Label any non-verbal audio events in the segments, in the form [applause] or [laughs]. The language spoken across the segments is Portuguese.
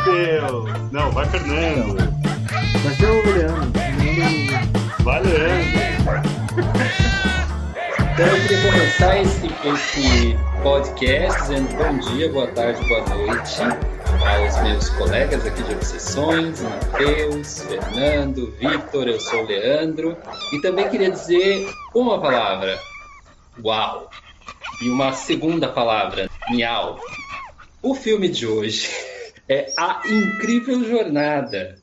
Matheus. Não, vai Fernando. Vai ser o Leandro. Vai Leandro. Então eu queria começar esse, esse podcast dizendo bom dia, boa tarde, boa noite aos meus colegas aqui de Obsessões, Matheus, Fernando, Victor, eu sou o Leandro. E também queria dizer uma palavra, uau, e uma segunda palavra, miau. O filme de hoje é A Incrível Jornada,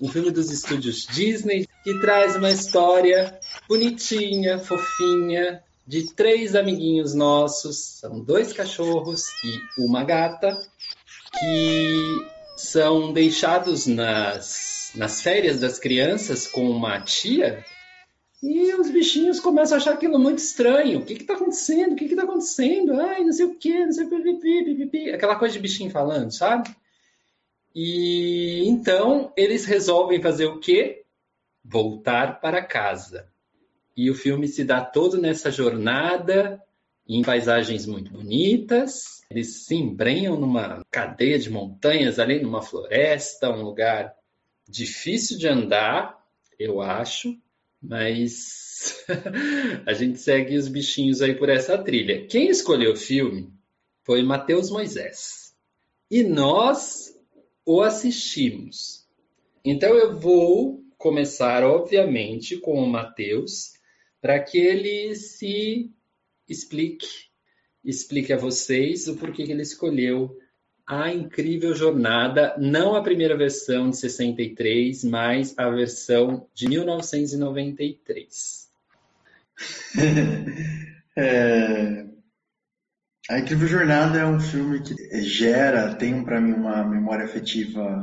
um filme dos estúdios Disney que traz uma história bonitinha, fofinha, de três amiguinhos nossos, são dois cachorros e uma gata, que são deixados nas, nas férias das crianças com uma tia e os bichinhos começam a achar aquilo muito estranho. O que está acontecendo? O que está acontecendo? Ai, não sei o que, não sei o que, aquela coisa de bichinho falando, sabe? E então eles resolvem fazer o quê? Voltar para casa. E o filme se dá todo nessa jornada, em paisagens muito bonitas. Eles se embrenham numa cadeia de montanhas ali, numa floresta, um lugar difícil de andar, eu acho, mas [laughs] a gente segue os bichinhos aí por essa trilha. Quem escolheu o filme foi Matheus Moisés. E nós o assistimos. Então eu vou começar, obviamente, com o Matheus, para que ele se explique, explique a vocês o porquê que ele escolheu a incrível jornada, não a primeira versão de 63, mas a versão de 1993. [laughs] é... A Incrível Jornada é um filme que gera, tem para mim uma memória afetiva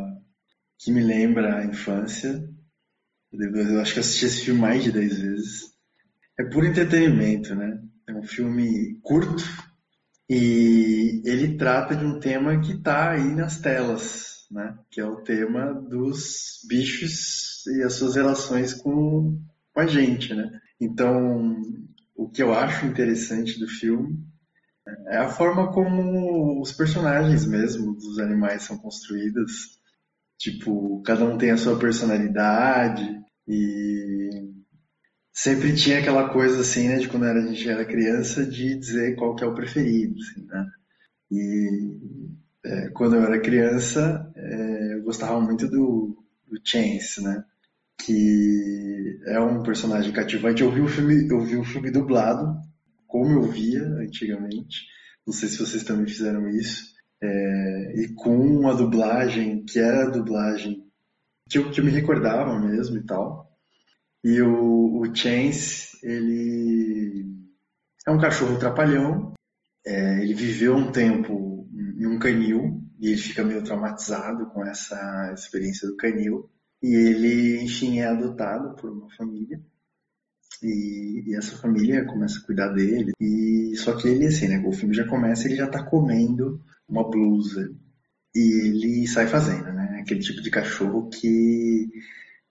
que me lembra a infância. Eu acho que assisti esse filme mais de 10 vezes é puro entretenimento, né? É um filme curto e ele trata de um tema que está aí nas telas, né? Que é o tema dos bichos e as suas relações com, com a gente, né? Então, o que eu acho interessante do filme é a forma como os personagens mesmo dos animais são construídos. Tipo, cada um tem a sua personalidade e sempre tinha aquela coisa assim, né, de quando a gente era criança, de dizer qual que é o preferido, assim, né? E é, quando eu era criança, é, eu gostava muito do, do Chance, né? Que é um personagem cativante. Eu vi o filme, eu vi o filme dublado, como eu via antigamente. Não sei se vocês também fizeram isso. É, e com uma dublagem que era a dublagem que eu, que eu me recordava mesmo e tal. E o, o Chance, ele é um cachorro trapalhão. É, ele viveu um tempo em um canil e ele fica meio traumatizado com essa experiência do canil. E ele, enfim, é adotado por uma família. E, e, essa família começa a cuidar dele. E só que ele, assim, né? O filme já começa, ele já tá comendo uma blusa. E ele sai fazendo, né? Aquele tipo de cachorro que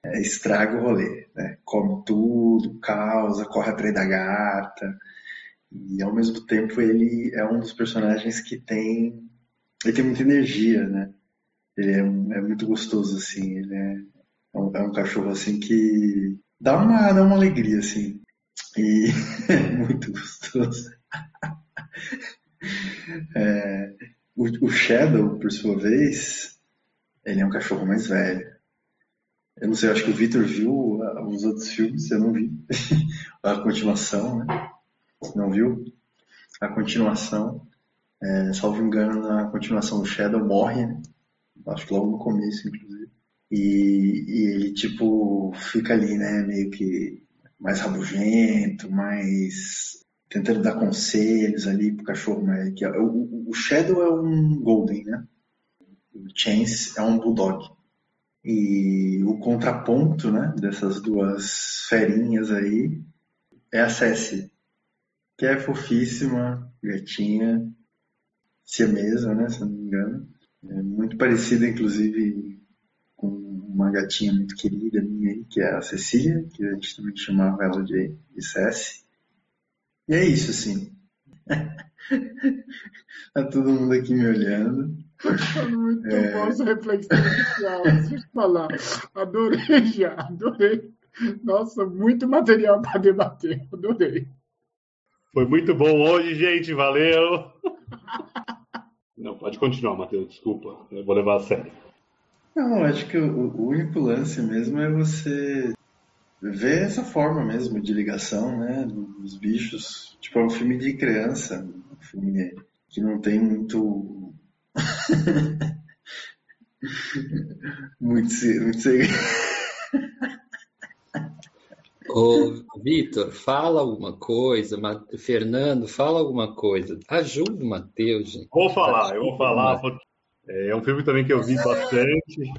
é, estraga o rolê, né? Come tudo, causa, corre atrás da gata. E ao mesmo tempo ele é um dos personagens que tem ele tem muita energia, né? Ele é, é muito gostoso assim, ele é, é, um, é um cachorro assim que dá uma dá uma alegria assim. E é [laughs] muito gostoso. É, o, o Shadow, por sua vez, ele é um cachorro mais velho. Eu não sei, acho que o Victor viu uh, os outros filmes, eu não vi. [laughs] a continuação, né? Não viu? A continuação. É, salvo engano, na continuação o Shadow morre, né? Acho que logo no começo, inclusive. E, e ele, tipo, fica ali, né? Meio que mais rabugento, mais tentando dar conselhos ali pro cachorro, mas que é, o, o Shadow é um Golden, né? O Chance é um Bulldog. E o contraponto né, dessas duas ferinhas aí é a Cessi, que é fofíssima, gatinha, siamesa, né, se não me engano. É muito parecida, inclusive, com uma gatinha muito querida minha aí, que é a Cecília, que a gente também chamava ela de, de Cessi. E é isso, assim. [laughs] tá todo mundo aqui me olhando. Muito é... bom essa reflexão inicial. Deixa eu te falar. Adorei [laughs] já, adorei. Nossa, muito material para debater. Adorei. Foi muito bom hoje, gente. Valeu. [laughs] Não, pode continuar, Matheus. Desculpa. Eu vou levar a sério. Não, acho que o, o único lance mesmo é você ver essa forma mesmo de ligação, né, dos bichos. Tipo, é um filme de criança, um filme que não tem muito [laughs] muito muito segredo. [laughs] Ô, Vitor, fala alguma coisa. Fernando, fala alguma coisa. Ajuda o Matheus, gente. Vou falar, eu vou falar. É um filme também que eu vi bastante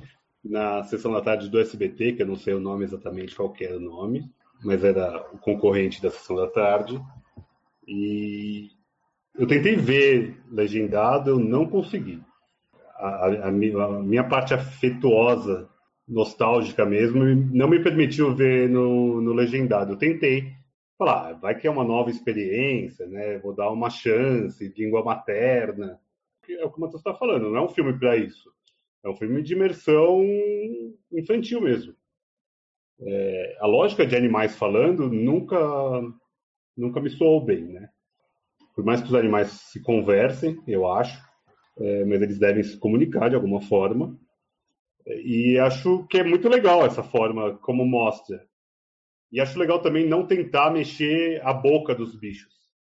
na sessão da tarde do SBT, que eu não sei o nome exatamente, qual era o nome, mas era o concorrente da sessão da tarde. E eu tentei ver legendado, eu não consegui. A, a, a, minha parte afetuosa, nostálgica mesmo, não me permitiu ver no, no legendado. Eu tentei falar, ah, vai que é uma nova experiência, né? Vou dar uma chance, língua materna é o que o Matheus está falando, não é um filme para isso. É um filme de imersão infantil mesmo. É, a lógica de animais falando nunca, nunca me soou bem, né? Por mais que os animais se conversem, eu acho, é, mas eles devem se comunicar de alguma forma. E acho que é muito legal essa forma como mostra. E acho legal também não tentar mexer a boca dos bichos,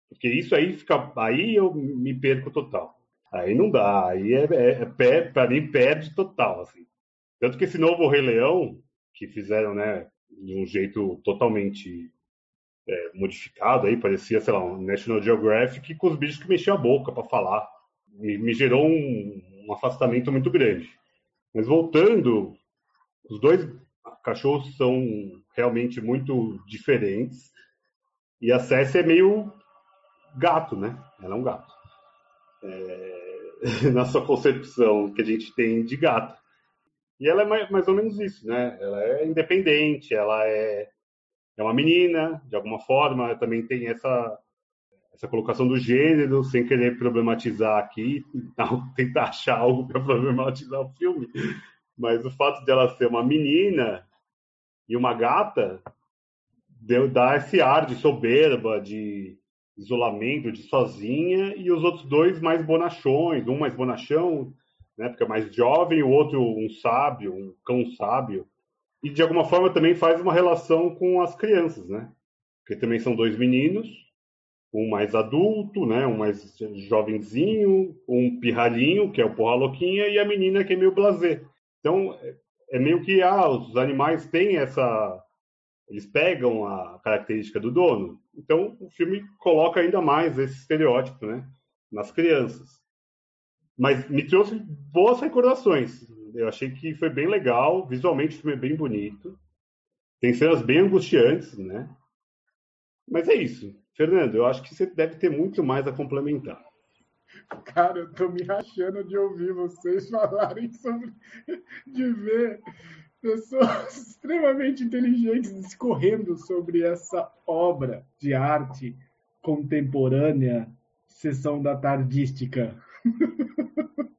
porque isso aí fica, aí eu me perco total. Aí não dá, aí é, é, é para mim perde total, assim. Tanto que esse novo Rei Leão, que fizeram, né, de um jeito totalmente é, modificado, aí parecia, sei lá, um National Geographic com os bichos que mexiam a boca para falar. Me, me gerou um, um, afastamento muito grande. Mas voltando, os dois cachorros são realmente muito diferentes. E a Cessia é meio gato, né? Ela é um gato. É, [laughs] na sua concepção que a gente tem de gato. E ela é mais, mais, ou menos isso, né? Ela é independente, ela é, é uma menina, de alguma forma, também tem essa, essa colocação do gênero, sem querer problematizar aqui, [laughs] tentar achar algo para problematizar o filme. Mas o fato de ela ser uma menina e uma gata deu, dá esse ar de soberba, de, isolamento de sozinha e os outros dois mais bonachões, um mais bonachão, né, porque é mais jovem, o outro um sábio, um cão sábio. E de alguma forma também faz uma relação com as crianças, né? Porque também são dois meninos, um mais adulto, né, um mais jovenzinho, um pirralhinho, que é o porra louquinha, e a menina que é meio blazer. Então, é meio que ah, os animais têm essa eles pegam a característica do dono. Então, o filme coloca ainda mais esse estereótipo né, nas crianças. Mas me trouxe boas recordações. Eu achei que foi bem legal. Visualmente, o filme é bem bonito. Tem cenas bem angustiantes, né? Mas é isso. Fernando, eu acho que você deve ter muito mais a complementar. Cara, eu tô me rachando de ouvir vocês [laughs] falarem sobre. de ver pessoas [laughs] extremamente inteligentes discorrendo sobre essa obra de arte contemporânea, sessão da tardística. [laughs]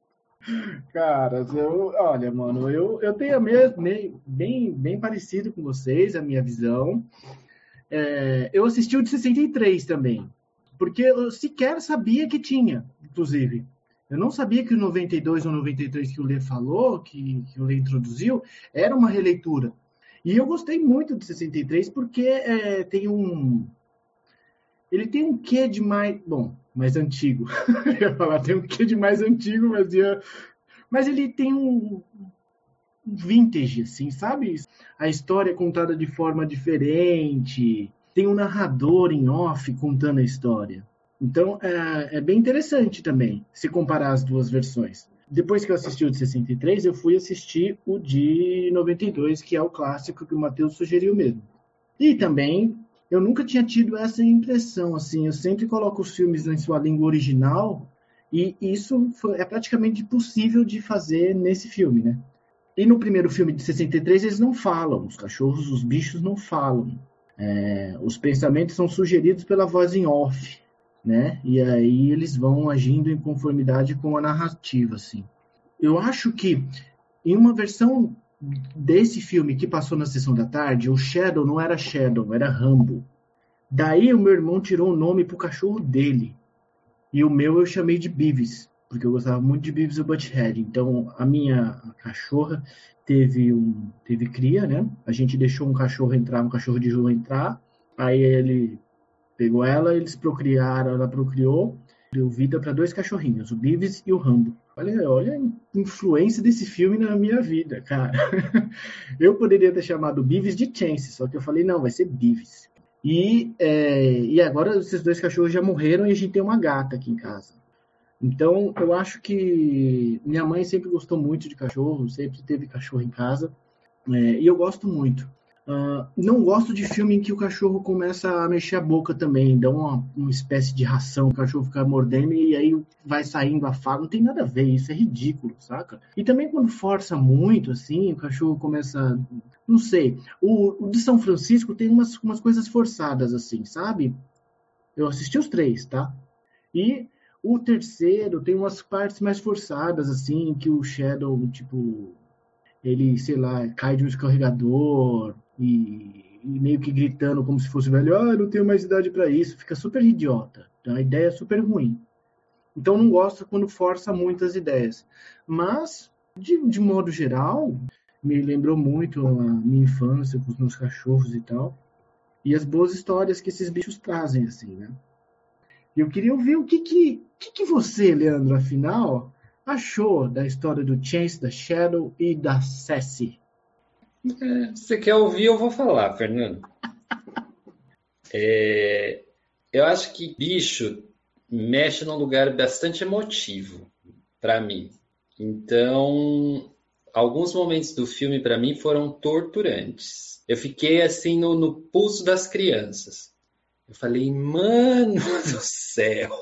Cara, eu, olha, mano, eu, eu tenho a mesma, bem, bem parecido com vocês, a minha visão. É, eu assisti o de 63 também, porque eu sequer sabia que tinha, inclusive. Eu não sabia que o 92 ou 93 que o Lê falou, que, que o Lê introduziu, era uma releitura. E eu gostei muito de 63 porque é, tem um. Ele tem um quê de mais. Bom, mais antigo. [laughs] eu ia falar, tem um quê de mais antigo, mas, ia... mas ele tem um vintage, assim, sabe? A história é contada de forma diferente. Tem um narrador em off contando a história. Então, é, é, bem interessante também se comparar as duas versões. Depois que eu assisti o de 63, eu fui assistir o de 92, que é o clássico que o Matheus sugeriu mesmo. E também, eu nunca tinha tido essa impressão, assim, eu sempre coloco os filmes em sua língua original, e isso foi, é praticamente impossível de fazer nesse filme, né? E no primeiro filme de 63, eles não falam, os cachorros, os bichos não falam. É, os pensamentos são sugeridos pela voz em off. Né? E aí eles vão agindo em conformidade com a narrativa, assim. Eu acho que em uma versão desse filme que passou na sessão da tarde, o Shadow não era Shadow, era Rambo. Daí o meu irmão tirou o nome pro cachorro dele. E o meu eu chamei de Beavis, porque eu gostava muito de Beavis e Butthead. Então a minha cachorra teve um teve cria, né? A gente deixou um cachorro entrar, um cachorro de rua entrar. Aí ele pegou ela, eles procriaram, ela procriou, deu vida para dois cachorrinhos, o Beavis e o Rambo. Olha, olha a influência desse filme na minha vida, cara. [laughs] eu poderia ter chamado Beavis de Chance, só que eu falei, não, vai ser Beavis. E, é, e agora esses dois cachorros já morreram e a gente tem uma gata aqui em casa. Então, eu acho que minha mãe sempre gostou muito de cachorro, sempre teve cachorro em casa. É, e eu gosto muito. Uh, não gosto de filme em que o cachorro começa a mexer a boca também, dá uma, uma espécie de ração, o cachorro fica mordendo e aí vai saindo a faga. Não tem nada a ver, isso é ridículo, saca? E também quando força muito, assim, o cachorro começa. Não sei. O, o de São Francisco tem umas, umas coisas forçadas, assim, sabe? Eu assisti os três, tá? E o terceiro tem umas partes mais forçadas, assim, que o Shadow, tipo, ele, sei lá, cai de um escorregador, e, e, meio que gritando como se fosse velho, ah, eu não tenho mais idade para isso, fica super idiota. Então a ideia é super ruim. Então não gosto quando força muitas ideias. Mas, de, de modo geral, me lembrou muito a minha infância com os meus cachorros e tal. E as boas histórias que esses bichos trazem, assim, né? Eu queria ouvir o que que, que, que você, Leandro, afinal, achou da história do Chance, da Shadow e da Sassy. É, você quer ouvir, eu vou falar, Fernando. [laughs] É, eu acho que bicho mexe num lugar bastante emotivo para mim. Então, alguns momentos do filme para mim foram torturantes. Eu fiquei assim no, no pulso das crianças. Eu falei, mano [laughs] do céu,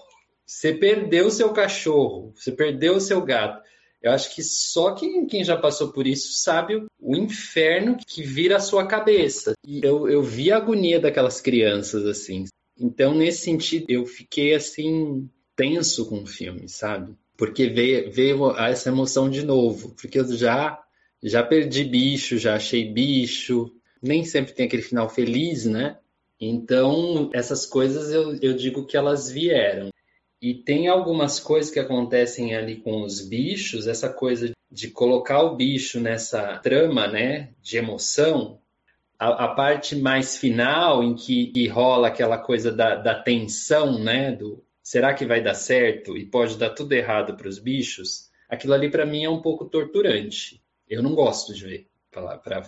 você perdeu o seu cachorro, você perdeu o seu gato. Eu acho que só quem, quem já passou por isso sabe o, inferno que vira a sua cabeça. E eu, eu vi a agonia daquelas crianças, assim. Então, nesse sentido, eu fiquei, assim, tenso com o filme, sabe? Porque veio, veio essa emoção de novo. Porque eu já, já perdi bicho, já achei bicho. Nem sempre tem aquele final feliz, né? Então, essas coisas eu, eu digo que elas vieram. E tem algumas coisas que acontecem ali com os bichos, essa coisa de colocar o bicho nessa trama, né, de emoção, a, a parte mais final em que, que rola aquela coisa da, da, tensão, né, do será que vai dar certo e pode dar tudo errado para os bichos, aquilo ali para mim é um pouco torturante. Eu não gosto de ver,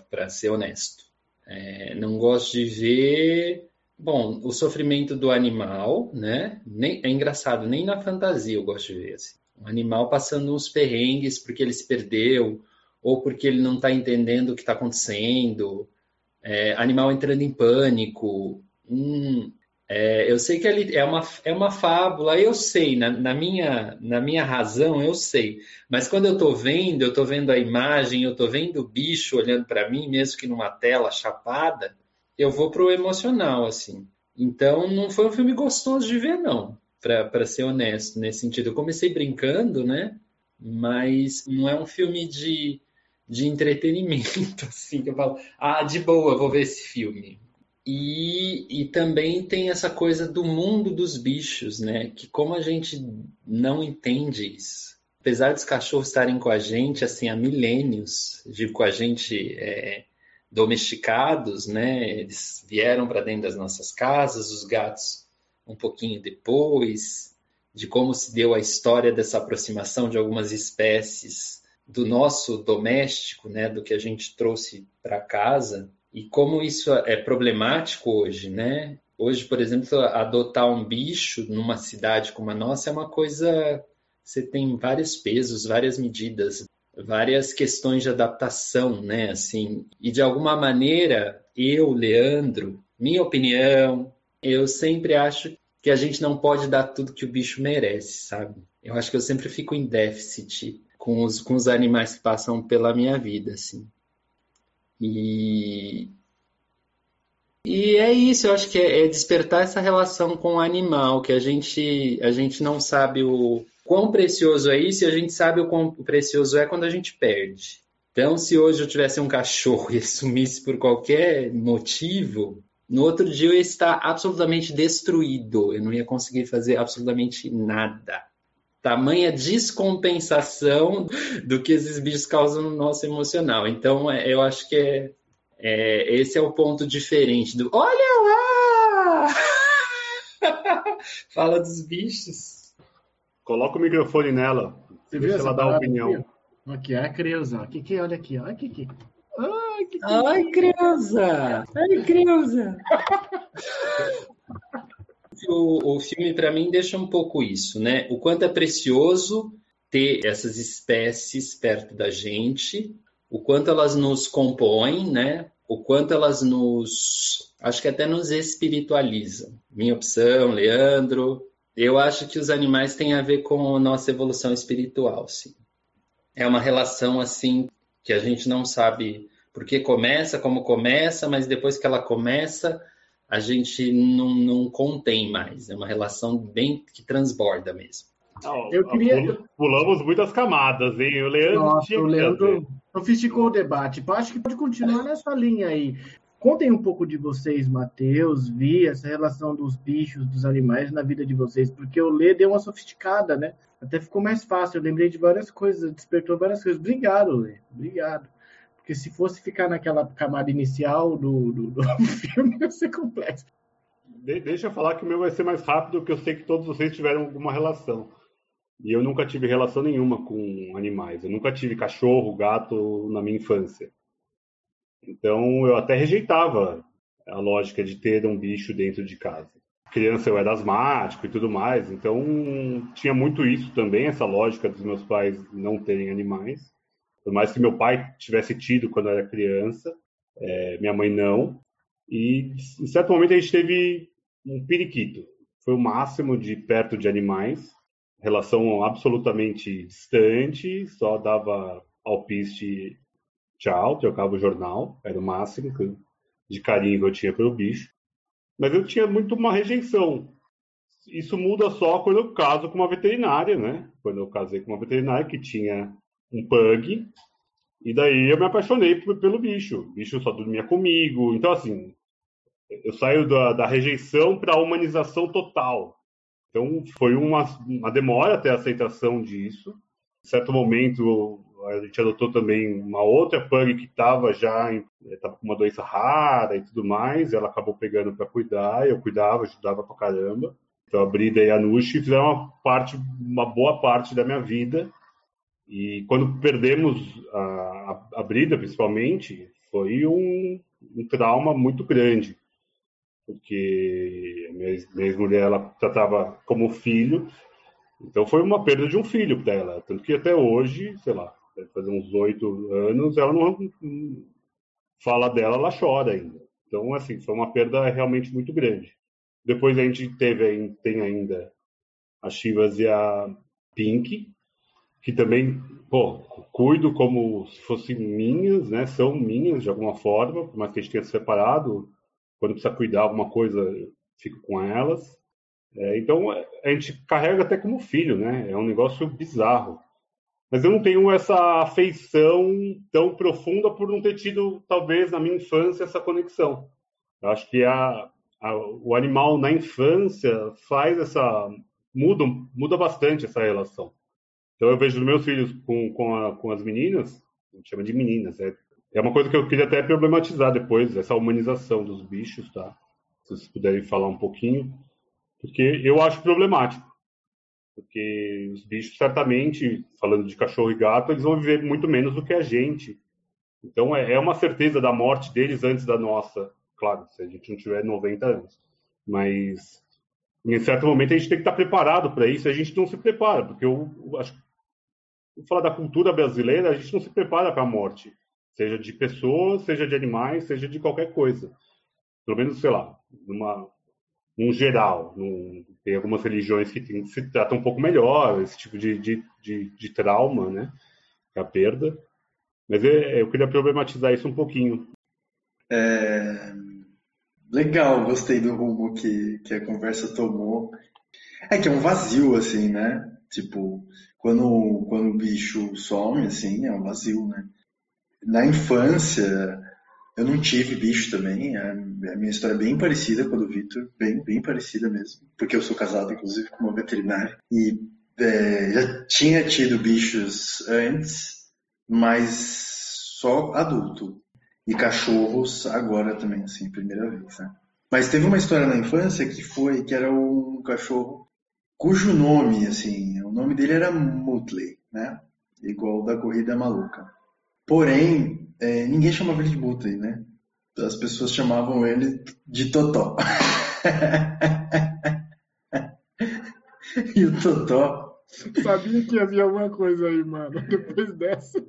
para ser honesto. É, não gosto de ver Bom, o sofrimento do animal, né? Nem, é engraçado, nem na fantasia eu gosto de ver assim. Um animal passando uns perrengues porque ele se perdeu, ou porque ele não está entendendo o que está acontecendo, é, animal entrando em pânico. Hum, é, eu sei que ele é uma, é uma fábula, eu sei, na, na, minha, na minha razão eu sei, mas quando eu estou vendo, eu estou vendo a imagem, eu estou vendo o bicho olhando para mim, mesmo que numa tela chapada, eu vou pro emocional, assim. Então, não foi um filme gostoso de ver, não, para ser honesto, nesse sentido. Eu comecei brincando, né? Mas não é um filme de, de entretenimento, [laughs] assim, que eu falo, ah, de boa, vou ver esse filme. E, e também tem essa coisa do mundo dos bichos, né? Que como a gente não entende isso, apesar dos cachorros estarem com a gente assim há milênios, digo com a gente é, domesticados, né? Eles vieram para dentro das nossas casas, os gatos um pouquinho depois, de como se deu a história dessa aproximação de algumas espécies do nosso doméstico, né, do que a gente trouxe para casa e como isso é problemático hoje, né? Hoje, por exemplo, adotar um bicho numa cidade como a nossa é uma coisa você tem vários pesos, várias medidas várias questões de adaptação, né? Assim, e de alguma maneira, eu, Leandro, minha opinião, eu sempre acho que a gente não pode dar tudo que o bicho merece, sabe? Eu acho que eu sempre fico em déficit com os, com os animais que passam pela minha vida, assim. E, E é isso, eu acho que é, é despertar essa relação com o animal, que a gente, a gente não sabe o quão precioso é isso e a gente sabe o quão precioso é quando a gente perde. Então, se hoje eu tivesse um cachorro e sumisse por qualquer motivo, no outro dia eu ia estar absolutamente destruído, eu não ia conseguir fazer absolutamente nada. Tamanha descompensação do que esses bichos causam no nosso emocional. Então, é, eu acho que é, é, esse é o ponto diferente do olha lá! [laughs] Fala dos bichos. Coloca o microfone nela. Você deixa ela dar a opinião. Aqui, a Creuza. Aqui, que olha aqui, olha aqui. aqui. Ai, que Ai, Creuza! Ai, Creuza! [laughs] o, o filme, para mim, deixa um pouco isso, né? O quanto é precioso ter essas espécies perto da gente, o quanto elas nos compõem, né? o quanto elas nos. Acho que até nos espiritualizam. Minha opção, Leandro. Eu acho que os animais têm a ver com a nossa evolução espiritual, sim. É uma relação assim que a gente não sabe por que começa, como começa, mas depois que ela começa, a gente não, não contém mais. É uma relação bem que transborda mesmo. Não, eu queria... Pulamos muitas camadas, hein? O Leandro Nossa, o Leandro sofisticou o debate. Acho que pode continuar nessa linha aí. Contem um pouco de vocês, Matheus, Vi, essa relação dos bichos, dos animais na vida de vocês, porque o Lê deu uma sofisticada, né? Até ficou mais fácil. Eu lembrei de várias coisas, despertou várias coisas. Obrigado, Lê. Obrigado. Porque se fosse ficar naquela camada inicial do, do, do [laughs] filme, ia ser complexo. De, deixa eu falar que o meu vai ser mais rápido, porque eu sei que todos vocês tiveram alguma relação. E eu nunca tive relação nenhuma com animais. Eu nunca tive cachorro, gato na minha infância. Então eu até rejeitava a lógica de ter um bicho dentro de casa. Criança eu era asmático e tudo mais, então tinha muito isso também, essa lógica dos meus pais não terem animais. Por mais que meu pai tivesse tido quando eu era criança, é, minha mãe não. E em certo momento a gente teve um periquito. Foi o máximo de perto de animais relação absolutamente distante, só dava alpiste tchau, trocava o jornal, era o máximo de carinho que eu tinha pelo bicho. Mas eu tinha muito uma rejeição. Isso muda só quando eu caso com uma veterinária, né? Quando eu casei com uma veterinária que tinha um pug, e daí eu me apaixonei pelo bicho. O bicho só dormia comigo. Então, assim, eu saio da, da rejeição para a humanização total. Então, foi uma, uma demora até a aceitação disso. Em certo momento, a gente adotou também uma outra pug que estava já estava com uma doença rara e tudo mais. Ela acabou pegando para cuidar, eu cuidava, ajudava pra caramba. Então, a Brida e a Nushi fizeram uma parte, uma boa parte da minha vida. E quando perdemos a, a, a Brida, principalmente, foi um, um trauma muito grande porque minha, ex-mulher ela tratava como filho, então foi uma perda de um filho dela, tanto que até hoje, sei lá, deve fazer uns oito anos, ela não fala dela, ela chora ainda. Então, assim, foi uma perda realmente muito grande. Depois a gente teve, tem ainda a Chivas e a Pink, que também, pô, cuido como se fossem minhas, né? São minhas de alguma forma, por mais que a gente tenha se separado, quando precisa cuidar alguma coisa, fico com elas. É, então, a gente carrega até como filho, né? É um negócio bizarro. Mas eu não tenho essa afeição tão profunda por não ter tido, talvez, na minha infância, essa conexão. Eu acho que a, a, o animal na infância faz essa. muda, muda bastante essa relação. Então, eu vejo meus filhos com, com, a, com as meninas, a gente chama de meninas, é é uma coisa que eu queria até problematizar depois, essa humanização dos bichos, tá? Se vocês puderem falar um pouquinho, porque eu acho problemático. Porque os bichos, certamente, falando de cachorro e gato, eles vão viver muito menos do que a gente. Então, é, é uma certeza da morte deles antes da nossa. Claro, se a gente não tiver 90 anos. Mas, em certo momento, a gente tem que estar preparado para isso. A gente não se prepara, porque eu, eu acho. Vou falar da cultura brasileira, a gente não se prepara para a morte seja de pessoas, seja de animais, seja de qualquer coisa. Pelo menos, sei lá, numa, num geral. Tem algumas religiões que tem, se tratam um pouco melhor esse tipo de, de, de, de trauma, né? A perda. Mas é, eu queria problematizar isso um pouquinho. É, Legal, gostei do rumo que, que a conversa tomou. É que é um vazio, assim, né? Tipo, quando, quando o bicho some, assim, é um vazio, né? Na infância, eu não tive bicho também. A, minha história é bem parecida com a do Victor, bem, bem parecida mesmo. Porque eu sou casado, inclusive, com uma veterinária. E é, já tinha tido bichos antes, mas só adulto. E cachorros agora também, assim, primeira vez, né? Mas teve uma história na infância que foi, que era um cachorro cujo nome, assim, o nome dele era Mutley, né? Igual da Corrida Maluca. Porém, é, ninguém chamava ele de Mutley, né? As pessoas chamavam ele de Totó. [laughs] e o Totó. Sabia que havia alguma coisa aí, mano, depois dessa.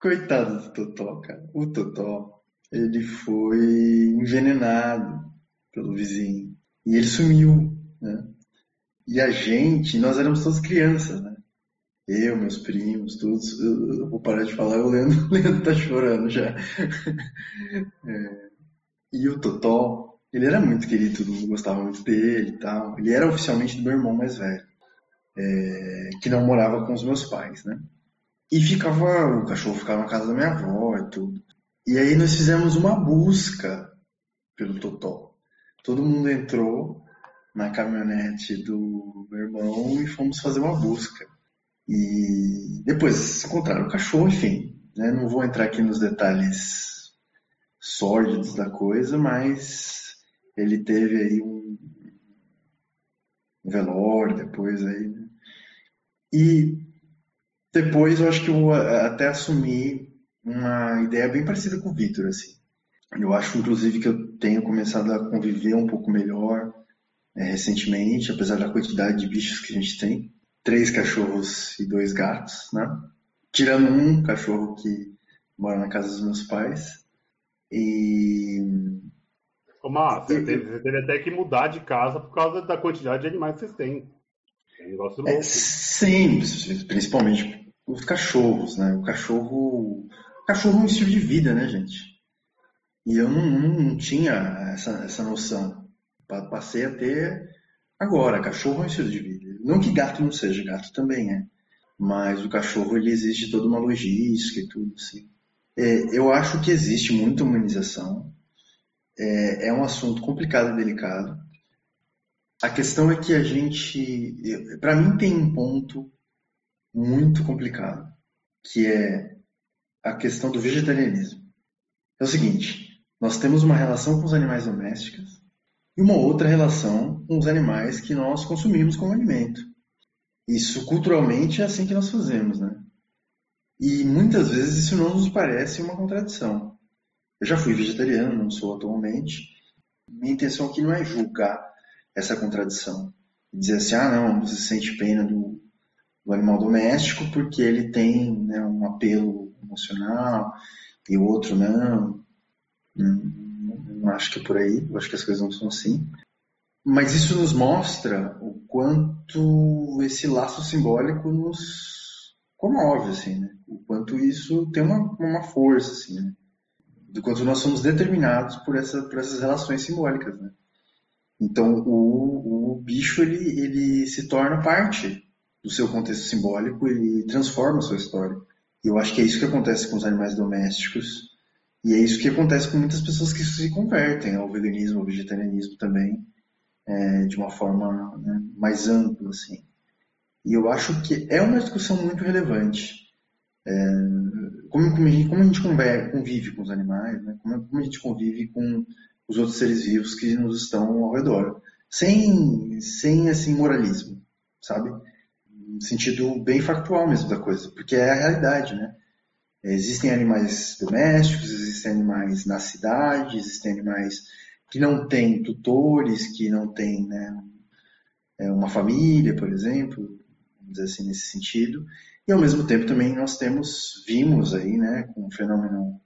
Coitado do Totó, cara. O Totó, ele foi envenenado pelo vizinho. E ele sumiu, né? E a gente, nós éramos todos crianças, né? Eu, meus primos, todos. Eu, vou parar de falar, o Leandro, [laughs] o Leandro tá chorando já. [laughs] É, e o Totó, ele era muito querido, todo mundo gostava muito dele e tal. Ele era oficialmente do meu irmão mais velho, é, que não morava com os meus pais, né? E ficava, o cachorro ficava na casa da minha avó e tudo. E aí nós fizemos uma busca pelo Totó. Todo mundo entrou na caminhonete do meu irmão e fomos fazer uma busca. E depois encontraram o cachorro, enfim. Né? Não vou entrar aqui nos detalhes sórdidos da coisa, mas ele teve aí um, velório depois aí. Né? E depois eu acho que eu até assumi uma ideia bem parecida com o Victor, assim. Eu acho, inclusive, que eu tenho começado a conviver um pouco melhor é, recentemente, apesar da quantidade de bichos que a gente tem. Três cachorros e dois gatos, né? Tirando um cachorro que mora na casa dos meus pais. E. Ô, Má, você, teve, você teve até que mudar de casa por causa da quantidade de animais que vocês têm. É um negócio louco. É, sim, principalmente os cachorros, né? O cachorro. O cachorro é um estilo de vida, né, gente? E eu não, não tinha essa, essa noção. Passei a ter agora. Cachorro é um estilo de vida. Não que gato não seja, gato também é. Mas o cachorro ele exige toda uma logística e tudo assim. É, eu acho que existe muita humanização. É, é um assunto complicado e delicado. A questão é que a gente, para mim, tem um ponto muito complicado, que é a questão do vegetarianismo. É o seguinte: nós temos uma relação com os animais domésticos e uma outra relação com os animais que nós consumimos como alimento. Isso culturalmente é assim que nós fazemos, né? E muitas vezes isso não nos parece uma contradição. Eu já fui vegetariano, não sou atualmente. Minha intenção aqui não é julgar essa contradição. Dizer assim, ah, não, você sente pena do, do animal doméstico porque ele tem né, um apelo emocional e o outro não. Hum, não acho que é por aí, eu acho que as coisas não são assim. Mas isso nos mostra o quanto esse laço simbólico nos comove, assim, né? O quanto isso tem uma, uma força, assim, né? Do quanto nós somos determinados por, essa, por essas relações simbólicas, né? Então, o, o bicho, ele, ele se torna parte do seu contexto simbólico e transforma a sua história. E eu acho que é isso que acontece com os animais domésticos e é isso que acontece com muitas pessoas que se convertem ao veganismo, ao vegetarianismo também, é, de uma forma né, mais ampla, assim. E eu acho que é uma discussão muito relevante. É, como, como, a gente, como, a gente, convive com os animais, né? como, como, a gente convive com os outros seres vivos que nos estão ao redor, sem, sem assim, moralismo, sabe? No sentido bem factual mesmo da coisa, porque é a realidade, né? Existem animais domésticos, existem animais na cidade, existem animais que não têm tutores, que não têm né, é, uma família, por exemplo, vamos dizer assim, nesse sentido. E ao mesmo tempo também nós temos, vimos aí, né, com o fenômeno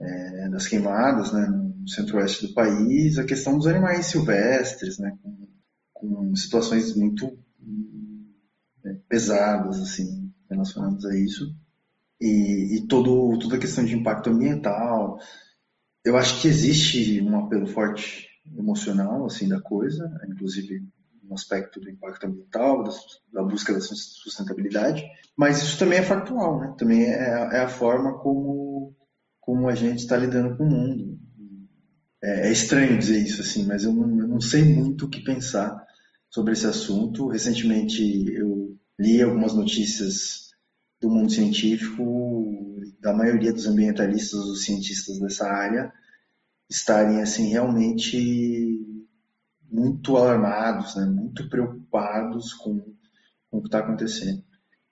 é, das queimadas, né, no centro-oeste do país, a questão dos animais silvestres, né, com, com situações muito é, pesadas, assim, relacionadas a isso e, e todo, toda a questão de impacto ambiental. Eu acho que existe um apelo forte emocional assim da coisa, inclusive no aspecto do impacto ambiental, da, da, busca da sustentabilidade, mas isso também é factual, né? Também é, é a forma como como a gente está lidando com o mundo. É, é, estranho dizer isso assim, mas eu não, eu não sei muito o que pensar sobre esse assunto. Recentemente eu li algumas notícias do mundo científico, da maioria dos ambientalistas, dos cientistas dessa área, estarem assim realmente muito alarmados, né, muito preocupados com, com o que está acontecendo.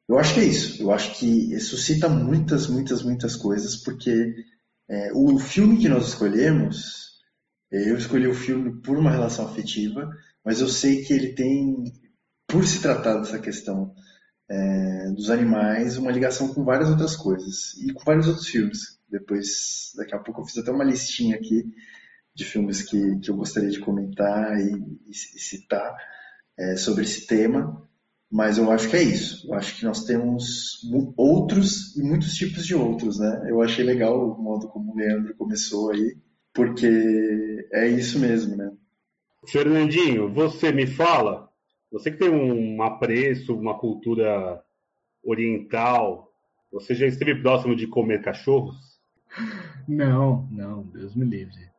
Eu acho que é isso. Eu acho que suscita muitas, muitas, muitas coisas, porque é, o filme que nós escolhemos, eu escolhi o filme por uma relação afetiva, mas eu sei que ele tem, por se tratar dessa questão é, dos animais, uma ligação com várias outras coisas e com vários outros filmes. Depois, daqui a pouco, eu fiz até uma listinha aqui de filmes que, que eu gostaria de comentar e, e, e citar é, sobre esse tema, mas eu acho que é isso. Eu acho que nós temos outros e muitos tipos de outros, né? Eu achei legal o modo como o Leandro começou aí, porque é isso mesmo, né? Fernandinho, você me fala, você que tem um apreço, uma cultura oriental, você já esteve próximo de comer cachorros? Não, não, Deus me livre.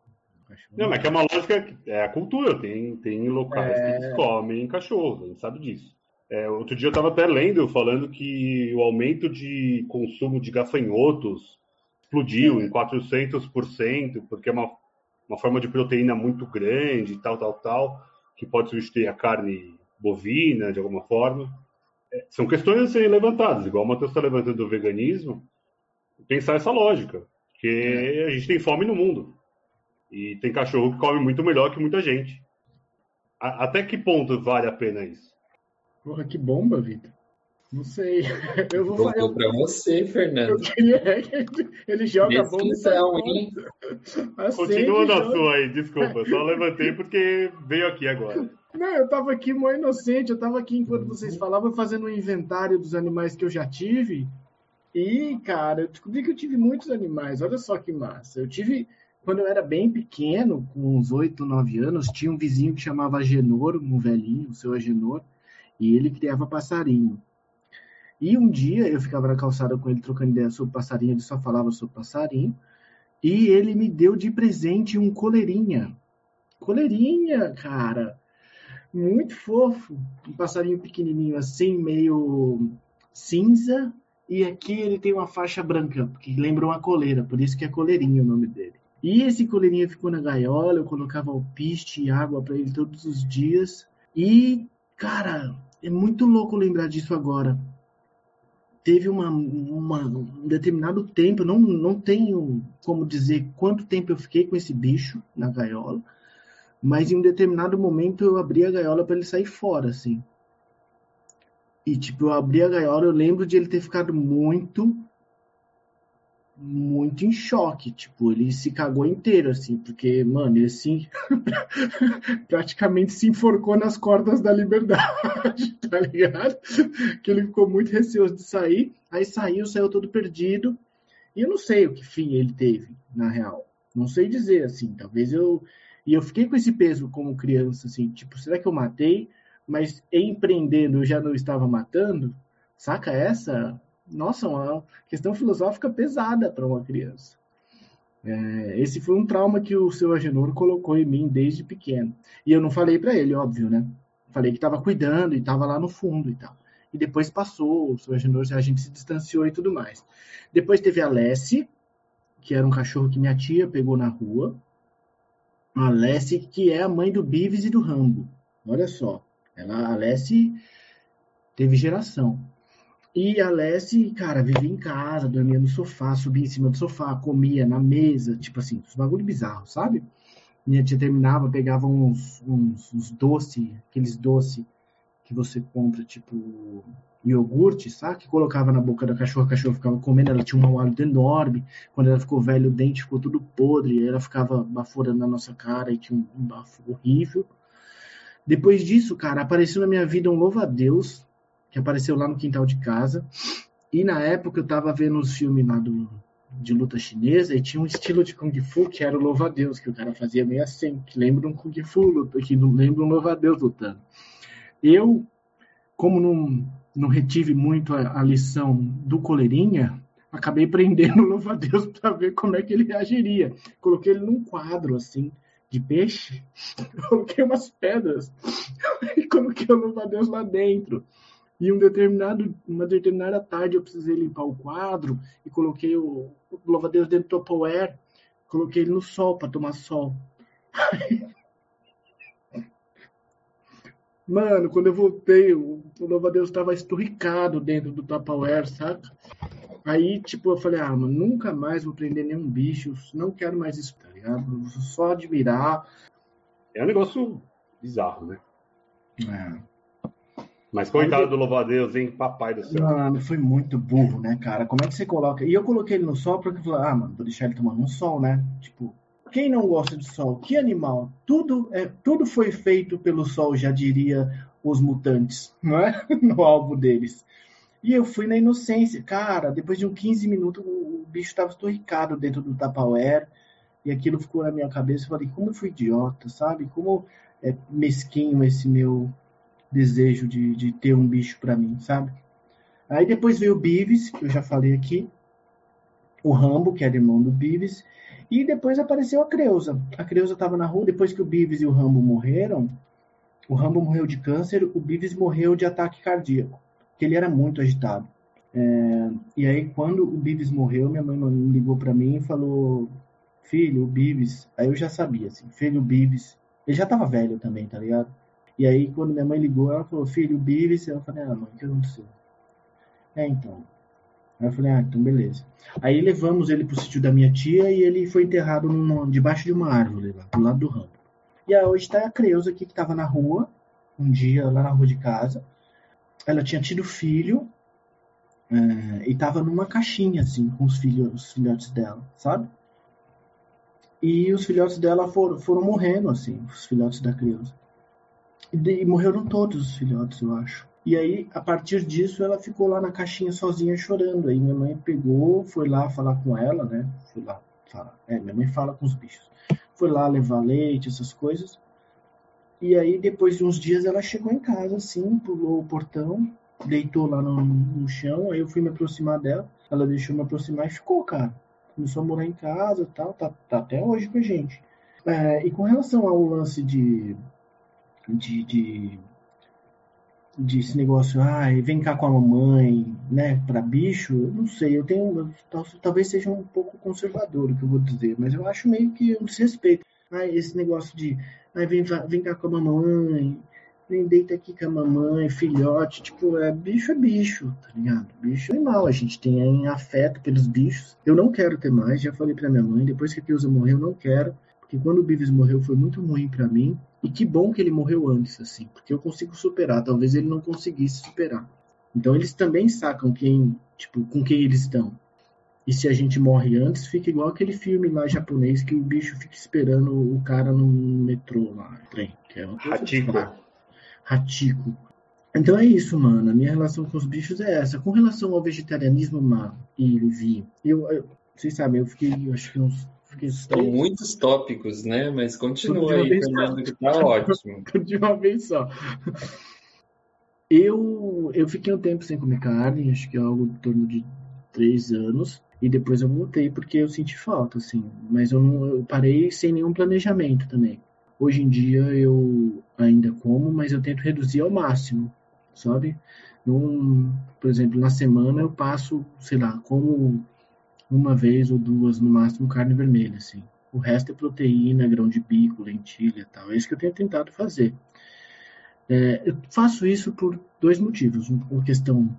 Não, mas é que é uma lógica, é a cultura, tem, tem locais é... que eles comem cachorro, a gente sabe disso. É, outro dia eu estava até lendo, falando que o aumento de consumo de gafanhotos explodiu em 400%, porque é uma, uma forma de proteína muito grande, tal, tal, tal, que pode substituir a carne bovina de alguma forma. É, são questões a serem levantadas, igual o Matheus está levantando do veganismo, pensar essa lógica, porque é. a gente tem fome no mundo. E tem cachorro que come muito melhor que muita gente. A, até que ponto vale a pena isso? Porra, que bomba, Vitor. Não sei. [laughs] Eu vou fazer. Eu... para você, Fernando. Eu queria [laughs] que ele joga bomba. Hein? Continua na joga... sua aí, desculpa. Só levantei porque veio aqui agora. Não, eu tava aqui mó inocente. Eu tava aqui enquanto vocês falavam, fazendo um inventário dos animais que eu já tive. E, cara, eu descobri que eu tive muitos animais. Olha só que massa. Eu tive quando eu era bem pequeno, com uns 8, 9 anos, tinha um vizinho que chamava Agenor, um velhinho, o seu Agenor, e ele criava passarinho. E um dia eu ficava na calçada com ele trocando ideia sobre passarinho, ele só falava sobre passarinho, e ele me deu de presente um coleirinha. Coleirinha, cara, muito fofo, um passarinho pequenininho assim, meio cinza, e aqui ele tem uma faixa branca, que lembra uma coleira, por isso que é coleirinha o nome dele. E esse coleirinha ficou na gaiola, eu colocava alpiste e água para ele todos os dias. E, cara, é muito louco lembrar disso agora. Teve uma, uma, um determinado tempo, não, não tenho como dizer quanto tempo eu fiquei com esse bicho na gaiola, mas em um determinado momento eu abri a gaiola para ele sair fora, assim. E, tipo, eu abri a gaiola, eu lembro de ele ter ficado muito, muito em choque, tipo, ele se cagou inteiro, assim, porque, mano, ele assim, [laughs] praticamente se enforcou nas cordas da liberdade, [laughs] tá ligado? Que ele ficou muito receoso de sair, aí saiu, saiu todo perdido, e eu não sei o que fim ele teve, na real, não sei dizer, assim, talvez eu, e eu fiquei com esse peso como criança, assim, tipo, será que eu matei, mas empreendendo eu já não estava matando? Saca essa? nossa, uma questão filosófica pesada para uma criança. É, esse foi um trauma que o seu Agenor colocou em mim desde pequeno. E eu não falei para ele, óbvio, né? Falei que estava cuidando e estava lá no fundo e tal. E depois passou, o seu Agenor, a gente se distanciou e tudo mais. Depois teve a Lessie, que era um cachorro que minha tia pegou na rua. A Lessie, que é a mãe do Bives e do Rambo. Olha só. Ela, a Lessie teve geração. E a Lessie, cara, vivia em casa, dormia no sofá, subia em cima do sofá, comia na mesa, tipo assim, uns bagulho bizarro, sabe? Minha tia terminava, pegava uns, uns, uns doces, aqueles doces que você compra, tipo iogurte, sabe? Que colocava na boca da cachorra, a cachorra ficava comendo, ela tinha um hálito enorme. Quando ela ficou velha, o dente ficou tudo podre, ela ficava baforando na nossa cara e tinha um bafo horrível. Depois disso, cara, apareceu na minha vida um louva-a-Deus, que apareceu lá no quintal de casa. E na época eu tava vendo os filmes lá do de luta chinesa e tinha um estilo de Kung Fu que era o louva-a-Deus, que o cara fazia meio assim, que lembra um Kung Fu, que lembra um louva-a-Deus lutando. Eu, como não, não retive muito a, a lição do Coleirinha, acabei prendendo o louva-a-Deus para ver como é que ele reagiria. Coloquei ele num quadro, assim, de peixe, [laughs] coloquei umas pedras [laughs] e coloquei o louva-a-Deus lá dentro. E um determinado, uma determinada tarde eu precisei limpar o quadro e coloquei o, o louva-a-Deus dentro do Tupperware, coloquei ele no sol para tomar sol. [laughs] Mano, quando eu voltei, o, o louva-a-Deus estava esturricado dentro do Tupperware, saca? Aí, tipo, eu falei, ah, mano, nunca mais vou prender nenhum bicho, não quero mais isso, tá ligado? Só admirar. É um negócio bizarro, né? É. Mas coitado do louva-a-Deus, hein? Papai do céu. Mano, foi muito burro, né, cara? Como é que você coloca. E eu coloquei ele no sol porque eu falei, ah, mano, vou deixar ele tomando um sol, né? Tipo, quem não gosta de sol? Que animal? Tudo, é, tudo foi feito pelo sol, já diria os mutantes, [laughs] não é? No álbum deles. E eu fui na inocência. Cara, depois de uns 15 minutos, o bicho estava estorricado dentro do Tupperware. E aquilo ficou na minha cabeça. Eu falei, como eu fui idiota, sabe? Como é mesquinho esse meu desejo de, de ter um bicho para mim, sabe? Aí depois veio o Beavis, que eu já falei aqui, o Rambo, que era irmão do Beavis, e depois apareceu a Creuza. A Creuza estava na rua, depois que o Beavis e o Rambo morreram, o Rambo morreu de câncer, o Beavis morreu de ataque cardíaco, que ele era muito agitado. É, e aí, quando o Beavis morreu, minha mãe ligou para mim e falou: Filho, o Beavis. Aí eu já sabia, assim, filho, o Beavis. Ele já tava velho também, tá ligado? E aí, quando minha mãe ligou, ela falou, filho, o Beavis. Eu falei, ah, mãe, que aconteceu? É, então. Aí eu falei, ah, então beleza. Aí levamos ele pro sítio da minha tia e ele foi enterrado debaixo de uma árvore lá, do lado do rampo. E aí, hoje tá a Creuza aqui que tava na rua, um dia lá na rua de casa. Ela tinha tido filho é, e tava numa caixinha, assim, com os, filhos, os filhotes dela, sabe? E os filhotes dela foram, foram morrendo, assim, os filhotes da Creuza. E, morreram todos os filhotes, eu acho. E aí, a partir disso, ela ficou lá na caixinha sozinha chorando. Aí minha mãe pegou, foi lá falar com ela, né? Foi lá falar. É, minha mãe fala com os bichos. Foi lá levar leite, essas coisas. E aí, depois de uns dias, ela chegou em casa, assim, pulou o portão, deitou lá no, no chão. Aí eu fui me aproximar dela. Ela deixou me aproximar e ficou, cara. Começou a morar em casa tal, tá, tá até hoje com a gente. É, e com relação ao lance de de, de, de esse negócio, ah, vem cá com a mamãe, né, para bicho, eu não sei, eu tenho, talvez seja um pouco conservador o que eu vou dizer, mas eu acho meio que um desrespeito. Ah, esse negócio de, ah, vem, vem cá com a mamãe, vem deita aqui com a mamãe, filhote, tipo, é bicho é bicho, tá ligado? Bicho é animal, a gente tem afeto pelos bichos. Eu não quero ter mais, já falei pra minha mãe, depois que a Kilza morreu, eu não quero, porque quando o Beavis morreu foi muito ruim para mim, e que bom que ele morreu antes, assim, porque eu consigo superar. Talvez ele não conseguisse superar. Então eles também sacam quem, tipo, com quem eles estão. E se a gente morre antes, fica igual aquele filme lá japonês que o bicho fica esperando o cara no metrô lá, trem, que é Hatico. Hatico. Então é isso, mano. A minha relação com os bichos é essa. Com relação ao vegetarianismo, Mar e Levi, eu, eu, vocês sabem, eu fiquei, acho que uns são muitos tópicos, né? Mas continua aí, Fernando, que tá [laughs] ótimo. [laughs] De uma vez só. Eu, eu fiquei um tempo sem comer carne, acho que é algo em torno de três anos. E depois eu voltei porque eu senti falta, assim. Mas eu, não, eu parei sem nenhum planejamento também. Hoje em dia eu ainda como, mas eu tento reduzir ao máximo, sabe? Num, por exemplo, na semana eu passo, sei lá, como uma vez ou duas no máximo carne vermelha, assim. O resto é proteína, grão de bico, lentilha, tal. É isso que eu tenho tentado fazer. É, eu faço isso por dois motivos. Uma questão